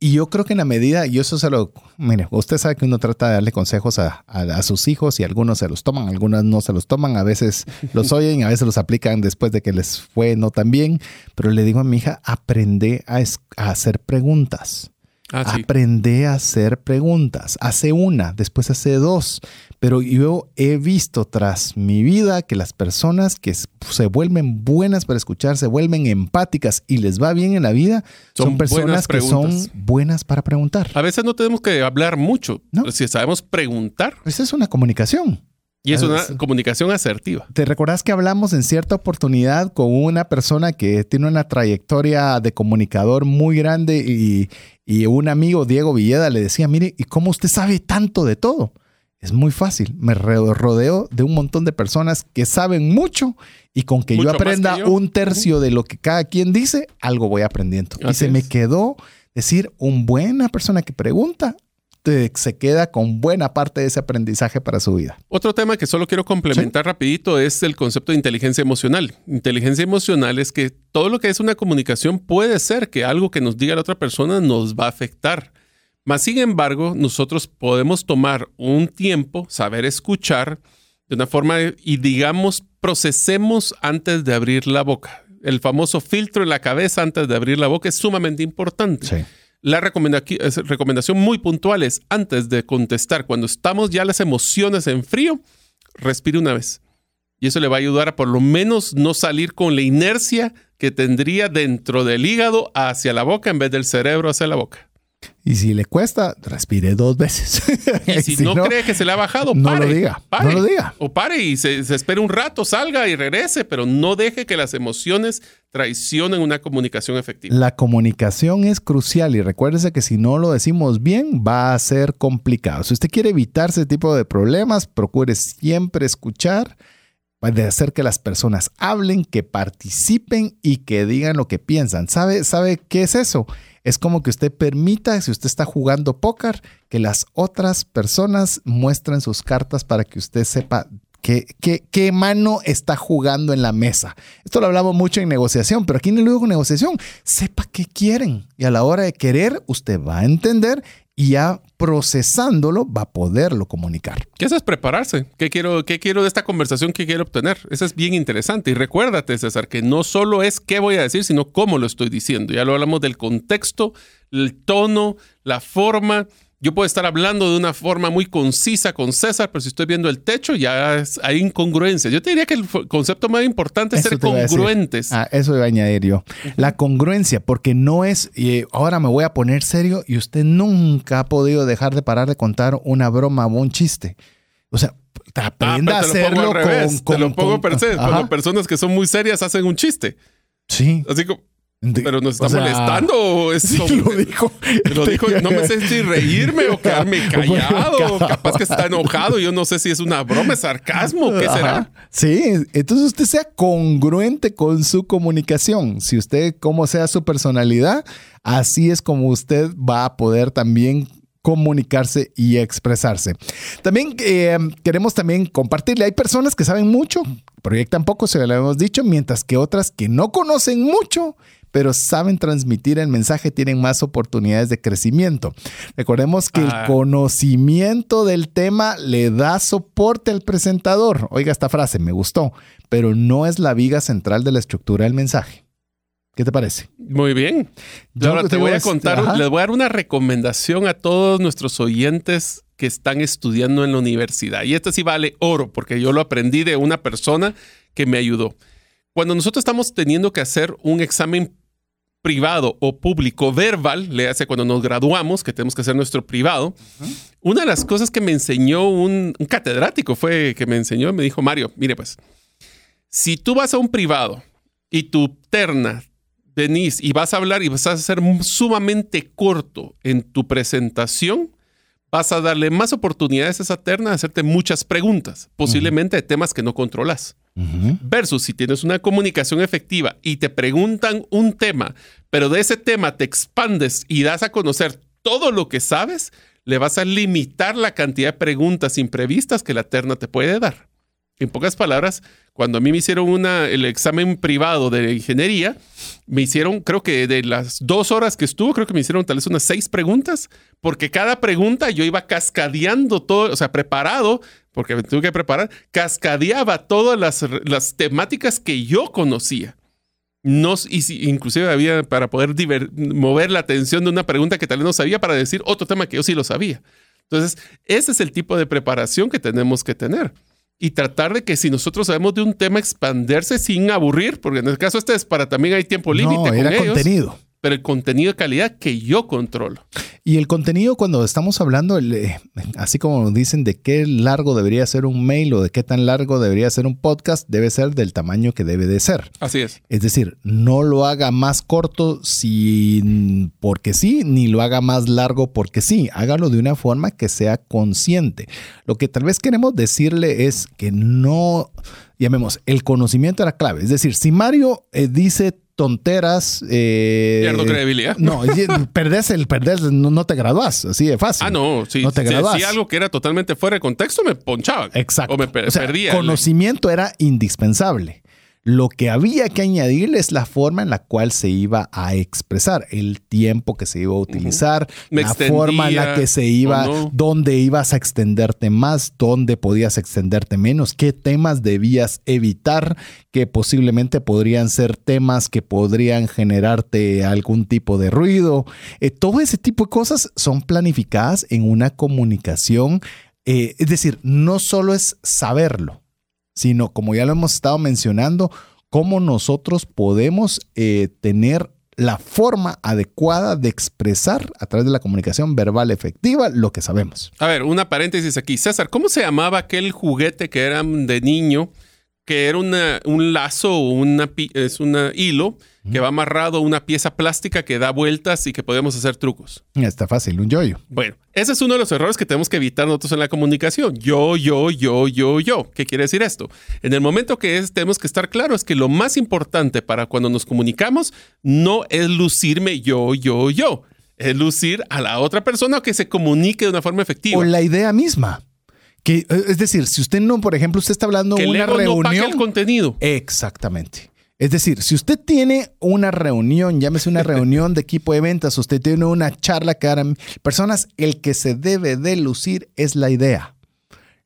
Y yo creo que en la medida, y eso se lo, mire, usted sabe que uno trata de darle consejos a, sus hijos y algunos se los toman, algunos no se los toman, a veces los oyen, a veces los aplican después de que les fue no tan bien, pero le digo a mi hija, aprende a, a hacer preguntas. Ah, Aprende a hacer preguntas. Hace una, después hace dos. Pero yo he visto tras mi vida que las personas que se vuelven buenas para escuchar, se vuelven empáticas y les va bien en la vida, son, personas que son buenas para preguntar. A veces no tenemos que hablar mucho. Si sabemos preguntar. Esa es una comunicación. Y es una comunicación asertiva. ¿Te recordás que hablamos en cierta oportunidad con una persona que tiene una trayectoria de comunicador muy grande y, y un amigo, Diego Villeda, le decía, mire, ¿y cómo usted sabe tanto de todo? Es muy fácil, me rodeo de un montón de personas que saben mucho y con que yo aprenda un tercio de lo que cada quien dice, algo voy aprendiendo. y se me quedó decir, una buena persona que pregunta se queda con buena parte de ese aprendizaje para su vida. Otro tema que solo quiero complementar rapidito es el concepto de inteligencia emocional. Inteligencia emocional es que todo lo que es una comunicación puede ser que algo que nos diga la otra persona nos va a afectar. Mas, sin embargo, nosotros podemos tomar un tiempo, saber escuchar de una forma y digamos, procesemos antes de abrir la boca. El famoso filtro en la cabeza antes de abrir la boca es sumamente importante. Sí. La recomendación muy puntual es antes de contestar, cuando estamos ya las emociones en frío, respire una vez. Y eso le va a ayudar a por lo menos no salir con la inercia que tendría dentro del hígado hacia la boca en vez del cerebro hacia la boca. Y si le cuesta, respire dos veces. Y si, no, cree que se le ha bajado, no pare, lo diga, pare. no lo diga. O pare y se, se espere un rato, salga y regrese, pero no deje que las emociones traicionen una comunicación efectiva. La comunicación es crucial y recuérdese que si no lo decimos bien va a ser complicado. Si usted quiere evitar ese tipo de problemas, procure siempre escuchar, de hacer que las personas hablen, que participen y que digan lo que piensan. ¿Sabe, sabe qué es eso? Es como que usted permita, si usted está jugando póker, que las otras personas muestren sus cartas para que usted sepa qué, mano está jugando en la mesa. Esto lo hablamos mucho en negociación, pero aquí en el luego negociación, sepa qué quieren. Y a la hora de querer, usted va a entender y ya procesándolo va a poderlo comunicar. ¿Qué es prepararse? ¿Qué quiero, ¿Qué quiero de esta conversación? ¿Qué quiero obtener? Eso es bien interesante. Y recuérdate, César, que no solo es qué voy a decir, sino cómo lo estoy diciendo. Ya lo hablamos del contexto, el tono, la forma. Yo puedo estar hablando de una forma muy concisa con César, pero si estoy viendo el techo, ya es- hay incongruencias. Yo te diría que el concepto más importante es Eso ser te iba a congruentes. Ah, eso iba a añadir yo. La congruencia, porque no es, y ahora me voy a poner serio y usted nunca ha podido dejar de parar de contar una broma o un chiste. O sea, Ah, aprenda pero a te lo pongo hacerlo al revés. con, te lo con- pongo con- per se. Cuando personas que son muy serias hacen un chiste. Sí. Así como, pero nos está o sea, molestando. es Sí, lo dijo. Lo dijo, no me sé si reírme o quedarme callado. Capaz que está enojado. Yo no sé si es una broma, es sarcasmo. ¿Qué será? Sí, entonces usted sea congruente con su comunicación. Si usted, como sea su personalidad, así es como usted va a poder también comunicarse y expresarse. También eh, queremos también compartirle, hay personas que saben mucho, proyectan poco, se lo hemos dicho, mientras que otras que no conocen mucho, pero saben transmitir el mensaje, tienen más oportunidades de crecimiento. Recordemos que Ah. el conocimiento del tema le da soporte al presentador. Oiga esta frase, me gustó, pero no es la viga central de la estructura del mensaje. ¿Qué te parece? Muy bien. Yo Ahora te voy a contar, ajá. les voy a dar una recomendación a todos nuestros oyentes que están estudiando en la universidad. Y esto sí vale oro, porque yo lo aprendí de una persona que me ayudó. Cuando nosotros estamos teniendo que hacer un examen privado o público verbal, le hace cuando nos graduamos, que tenemos que hacer nuestro privado, una de las cosas que me enseñó un, un catedrático fue que me enseñó, me dijo, Mario, mire pues, si tú vas a un privado y tu terna venís y vas a hablar y vas a ser sumamente corto en tu presentación, vas a darle más oportunidades a esa terna de hacerte muchas preguntas, posiblemente de temas que no controlas. Versus si tienes una comunicación efectiva y te preguntan un tema, pero de ese tema te expandes y das a conocer todo lo que sabes, le vas a limitar la cantidad de preguntas imprevistas que la terna te puede dar. En pocas palabras, cuando a mí me hicieron el examen privado de ingeniería, me hicieron, creo que de las dos horas que estuvo, creo que me hicieron tal vez unas seis preguntas, porque cada pregunta yo iba cascadeando todo, o sea, preparado, porque me tuve que preparar, cascadeaba todas las, las temáticas que yo conocía. No, inclusive había para poder mover la atención de una pregunta que tal vez no sabía para decir otro tema que yo sí lo sabía. Entonces, ese es el tipo de preparación que tenemos que tener. Y tratar de que si nosotros sabemos de un tema, expandirse sin aburrir, porque en el caso este es para también hay tiempo límite No, con era ellos, contenido. Pero el contenido de calidad que yo controlo. Y el contenido, cuando estamos hablando, el, eh, así como nos dicen de qué largo debería ser un mail o de qué tan largo debería ser un podcast, debe ser del tamaño que debe de ser. Así es. Es decir, no lo haga más corto si, porque sí, ni lo haga más largo porque sí. Hágalo de una forma que sea consciente. Lo que tal vez queremos decirle es que no, llamemos, el conocimiento era clave. Es decir, si Mario eh, dice tonteras... Eh, Pierdo credibilidad. No, perdés el perdés, no, no te graduás, así de fácil. Ah, no, sí. No te si graduás. decía algo que era totalmente fuera de contexto, me ponchaban. Exacto. O me per- O sea, perdía. el- Conocimiento era indispensable. Lo que había que añadirle es la forma en la cual se iba a expresar, el tiempo que se iba a utilizar, la forma en la que se iba, no. dónde ibas a extenderte más, dónde podías extenderte menos, qué temas debías evitar, que posiblemente podrían ser temas que podrían generarte algún tipo de ruido. Eh, todo ese tipo de cosas son planificadas en una comunicación. eh, es decir, no solo es saberlo, sino como ya lo hemos estado mencionando, cómo nosotros podemos eh, tener la forma adecuada de expresar a través de la comunicación verbal efectiva lo que sabemos. A ver, una paréntesis aquí. César, ¿cómo se llamaba aquel juguete que era de niño? Que era una- un lazo o una, es una hilo que va amarrado a una pieza plástica que da vueltas y que podemos hacer trucos. Está fácil, un yoyo. Bueno, ese es uno de los errores que tenemos que evitar nosotros en la comunicación. Yo, yo, yo, yo, yo. ¿Qué quiere decir esto? En el momento que es, tenemos que estar claros que lo más importante para cuando nos comunicamos no es lucirme yo, yo, yo. Es lucir a la otra persona o que se comunique de una forma efectiva. O la idea misma. Que, eh, es decir, si usted no, por ejemplo, usted está hablando de una ego no pague reunión. el contenido. Exactamente. Es decir, si usted tiene una reunión, llámese una reunión de equipo de ventas, usted tiene una charla que harán personas, el que se debe de lucir es la idea.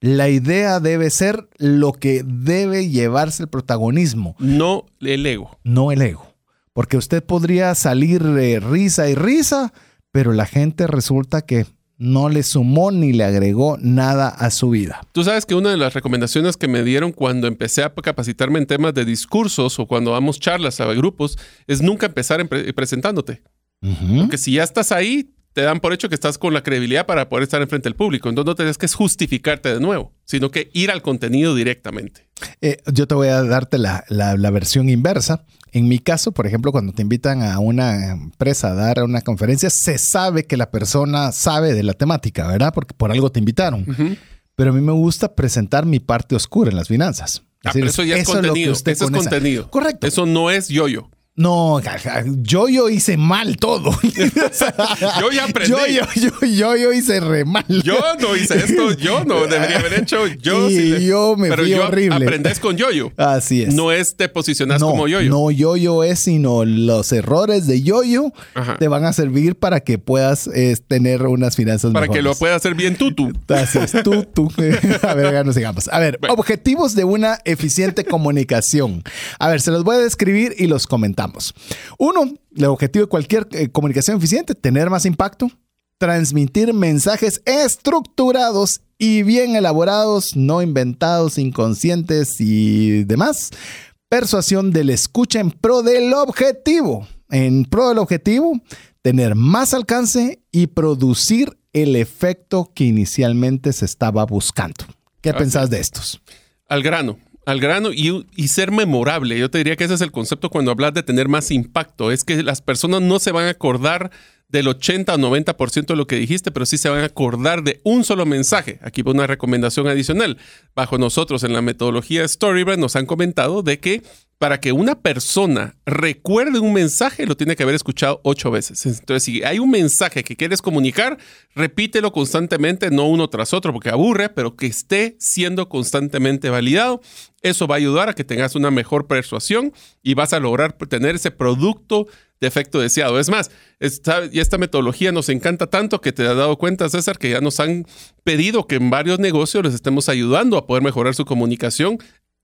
La idea debe ser lo que debe llevarse el protagonismo, No el ego. no el ego. Porque usted podría salir eh, risa y risa, pero la gente resulta que no le sumó ni le agregó nada a su vida. Tú sabes que una de las recomendaciones que me dieron cuando empecé a capacitarme en temas de discursos o cuando damos charlas a grupos es nunca empezar en pre- presentándote. Porque si ya estás ahí, te dan por hecho que estás con la credibilidad para poder estar enfrente del público. Entonces no tienes que justificarte de nuevo, sino que ir al contenido directamente. Eh, yo te voy a darte la, la- la versión inversa. En mi caso, por ejemplo, cuando te invitan a una empresa a dar una conferencia, se sabe que la persona sabe de la temática, ¿verdad? Porque por algo te invitaron. Pero a mí me gusta presentar mi parte oscura en las finanzas. Ah, Es decir, pero eso ya es lo que contenido. usted Eso es esa- contenido. Correcto. Eso no es yo-yo. No, yo yo hice mal todo. Yo ya aprendí. Yo yo, yo, yo, yo hice re mal. Yo no hice esto, yo no debería haber hecho, yo Y sí. le- yo me Pero fui yo horrible. aprendes con yo-yo. Así es. No es te posicionas no, como yo-yo. No yo-yo es, sino los errores de yo-yo Ajá. te van a servir para que puedas tener unas finanzas Para que lo puedas hacer bien tú, tú. Así es, tú, tú. A ver, ya nos sigamos. A ver, Bueno. objetivos de una eficiente comunicación. A ver, se los voy a describir y los comentamos. Uno, el objetivo de cualquier eh, comunicación eficiente, tener más impacto, transmitir mensajes estructurados y bien elaborados, no inventados, inconscientes y demás. Persuasión del escucha en pro del objetivo. En pro del objetivo, tener más alcance y producir el efecto que inicialmente se estaba buscando. ¿Qué pensás de estos? Al grano, al grano y, y ser memorable. Yo te diría que ese es el concepto cuando hablas de tener más impacto. Es que las personas no se van a acordar del 80 o 90% de lo que dijiste, pero sí se van a acordar de un solo mensaje. Aquí va una recomendación adicional. Bajo nosotros en la metodología Storybrand nos han comentado de que para que una persona recuerde un mensaje, lo tiene que haber escuchado ocho veces. Entonces, si hay un mensaje que quieres comunicar, repítelo constantemente, no uno tras otro, porque aburre, pero que esté siendo constantemente validado. Eso va a ayudar a que tengas una mejor persuasión y vas a lograr tener ese producto de efecto deseado. Es más, esta, esta metodología nos encanta tanto que te has dado cuenta, César, que ya nos han pedido que en varios negocios les estemos ayudando a poder mejorar su comunicación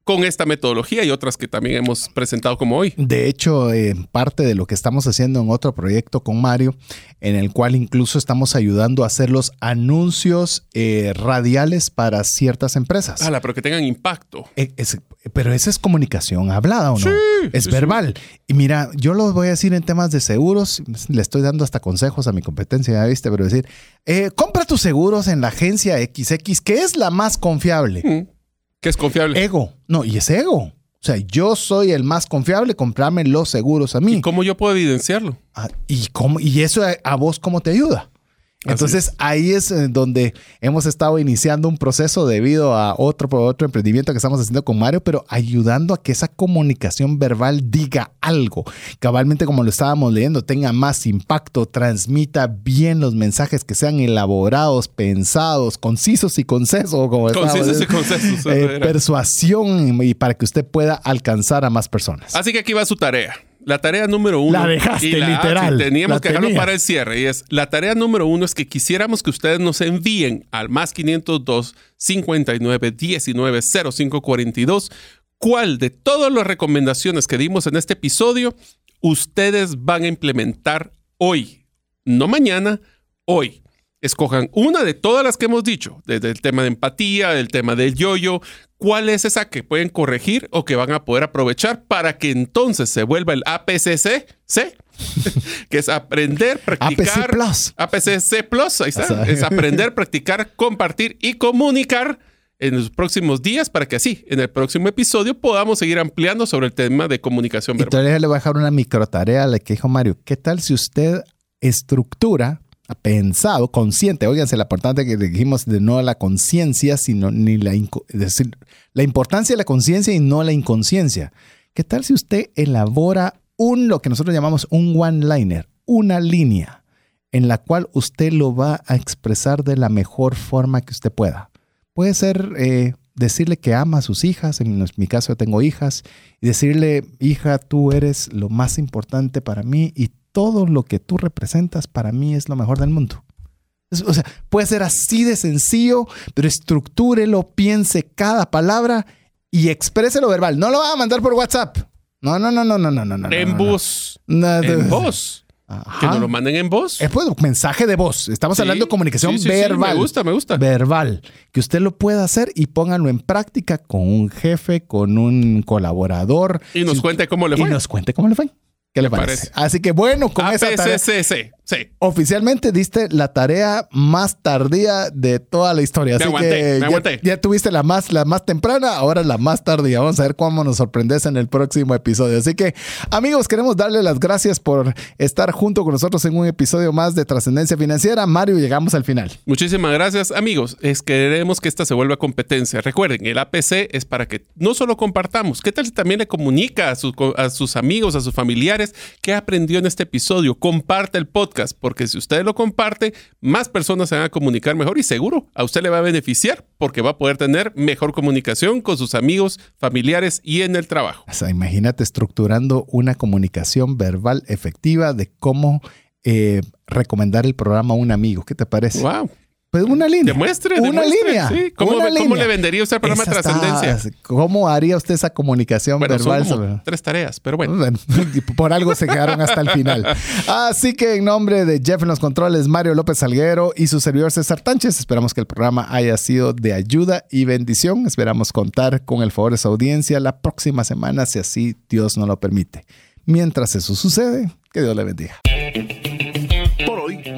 con esta metodología y otras que también hemos presentado como hoy. De hecho, eh, parte de lo que estamos haciendo en otro proyecto con Mario, en el cual incluso estamos ayudando a hacer los anuncios eh, radiales para ciertas empresas. Ala, pero que tengan impacto. Eh, es- pero esa es comunicación hablada o no? es sí, verbal. Y mira, yo lo voy a decir en temas de seguros, le estoy dando hasta consejos a mi competencia, ya viste, pero decir, eh, compra tus seguros en la agencia XX, que es la más confiable. Mm. Que es confiable. Ego. No, y es ego. O sea, yo soy el más confiable, comprame los seguros a mí. ¿Y cómo yo puedo evidenciarlo? Ah, ¿Y, cómo, y eso a, a vos cómo te ayuda? Entonces ahí es eh, donde hemos estado iniciando un proceso debido a otro, otro emprendimiento que estamos haciendo con Mario, pero ayudando a que esa comunicación verbal diga algo. Cabalmente como lo estábamos leyendo, tenga más impacto, transmita bien los mensajes que sean elaborados, pensados, concisos y concesos. Como concisos y concesos. Eh, persuasión y para que usted pueda alcanzar a más personas. Así que aquí va su tarea. La tarea número uno. La dejaste, literal. teníamos que dejarlo para el cierre. Y es, la tarea número uno es que quisiéramos que ustedes nos envíen al más 502 59 19 05 42 cuál de todas las recomendaciones que dimos en este episodio ustedes van a implementar hoy. No mañana, hoy. Escojan una de todas las que hemos dicho, desde el tema de empatía, el tema del yoyo, cuál es esa que pueden corregir o que van a poder aprovechar para que entonces se vuelva el APCC, ¿sí? que es aprender, practicar. APC Plus. APCC Plus, ahí está. Es aprender, practicar, compartir y comunicar en los próximos días para que así, en el próximo episodio, podamos seguir ampliando sobre el tema de comunicación verbal. Entonces le voy a dejar una micro tarea a la que dijo Mario. ¿Qué tal si usted estructura pensado, consciente, óiganse la importancia que dijimos de no la conciencia, sino ni la, decir, la importancia de la conciencia y no la inconsciencia. ¿Qué tal si usted elabora un, lo que nosotros llamamos un one-liner, una línea en la cual usted lo va a expresar de la mejor forma que usted pueda? Puede ser eh, decirle que ama a sus hijas, en mi caso yo tengo hijas, y decirle, hija, tú eres lo más importante para mí y todo lo que tú representas para mí es lo mejor del mundo. O sea, puede ser así de sencillo, pero estructúrelo, piense cada palabra y expréselo verbal. No lo va a mandar por WhatsApp. No, no, no, no, no, no, no. En voz. en voz. Que nos lo manden en voz. Es pues, mensaje de voz. Estamos hablando de comunicación verbal. me gusta, me gusta. Verbal. Que usted lo pueda hacer y pónganlo en práctica con un jefe, con un colaborador. Y nos cuente cómo le fue. Y nos cuente cómo le fue. ¿Qué le parece? Así que bueno, con esa tarea. Sí. Oficialmente diste la tarea más tardía de toda la historia. Así que ya, tuviste la más, la más temprana, ahora la más tardía. Vamos a ver cómo nos sorprendes en el próximo episodio. Así que, amigos, queremos darle las gracias por estar junto con nosotros en un episodio más de Trascendencia Financiera. Mario, llegamos al final. Muchísimas gracias, amigos. Es queremos que esta se vuelva competencia. Recuerden, el APC es para que no solo compartamos, ¿qué tal si también le comunica a, a sus amigos, a sus familiares qué aprendió en este episodio? Comparte el podcast porque si usted lo comparte, más personas se van a comunicar mejor y seguro a usted le va a beneficiar porque va a poder tener mejor comunicación con sus amigos, familiares y en el trabajo. O sea, imagínate estructurando una comunicación verbal efectiva de cómo eh, recomendar el programa a un amigo. ¿Qué te parece? Wow. Pues una línea. Demuestre, una línea. ¿Cómo, le vendería usted el programa de trascendencia? ¿Cómo haría usted esa comunicación verbal? Son tres tareas, pero bueno. Por algo se quedaron hasta el final. Así que en nombre de Jeff en los controles, Mario López Salguero y su servidor César Tánchez, esperamos que el programa haya sido de ayuda y bendición. Esperamos contar con el favor de su audiencia la próxima semana, si así Dios nos lo permite. Mientras eso sucede, que Dios le bendiga.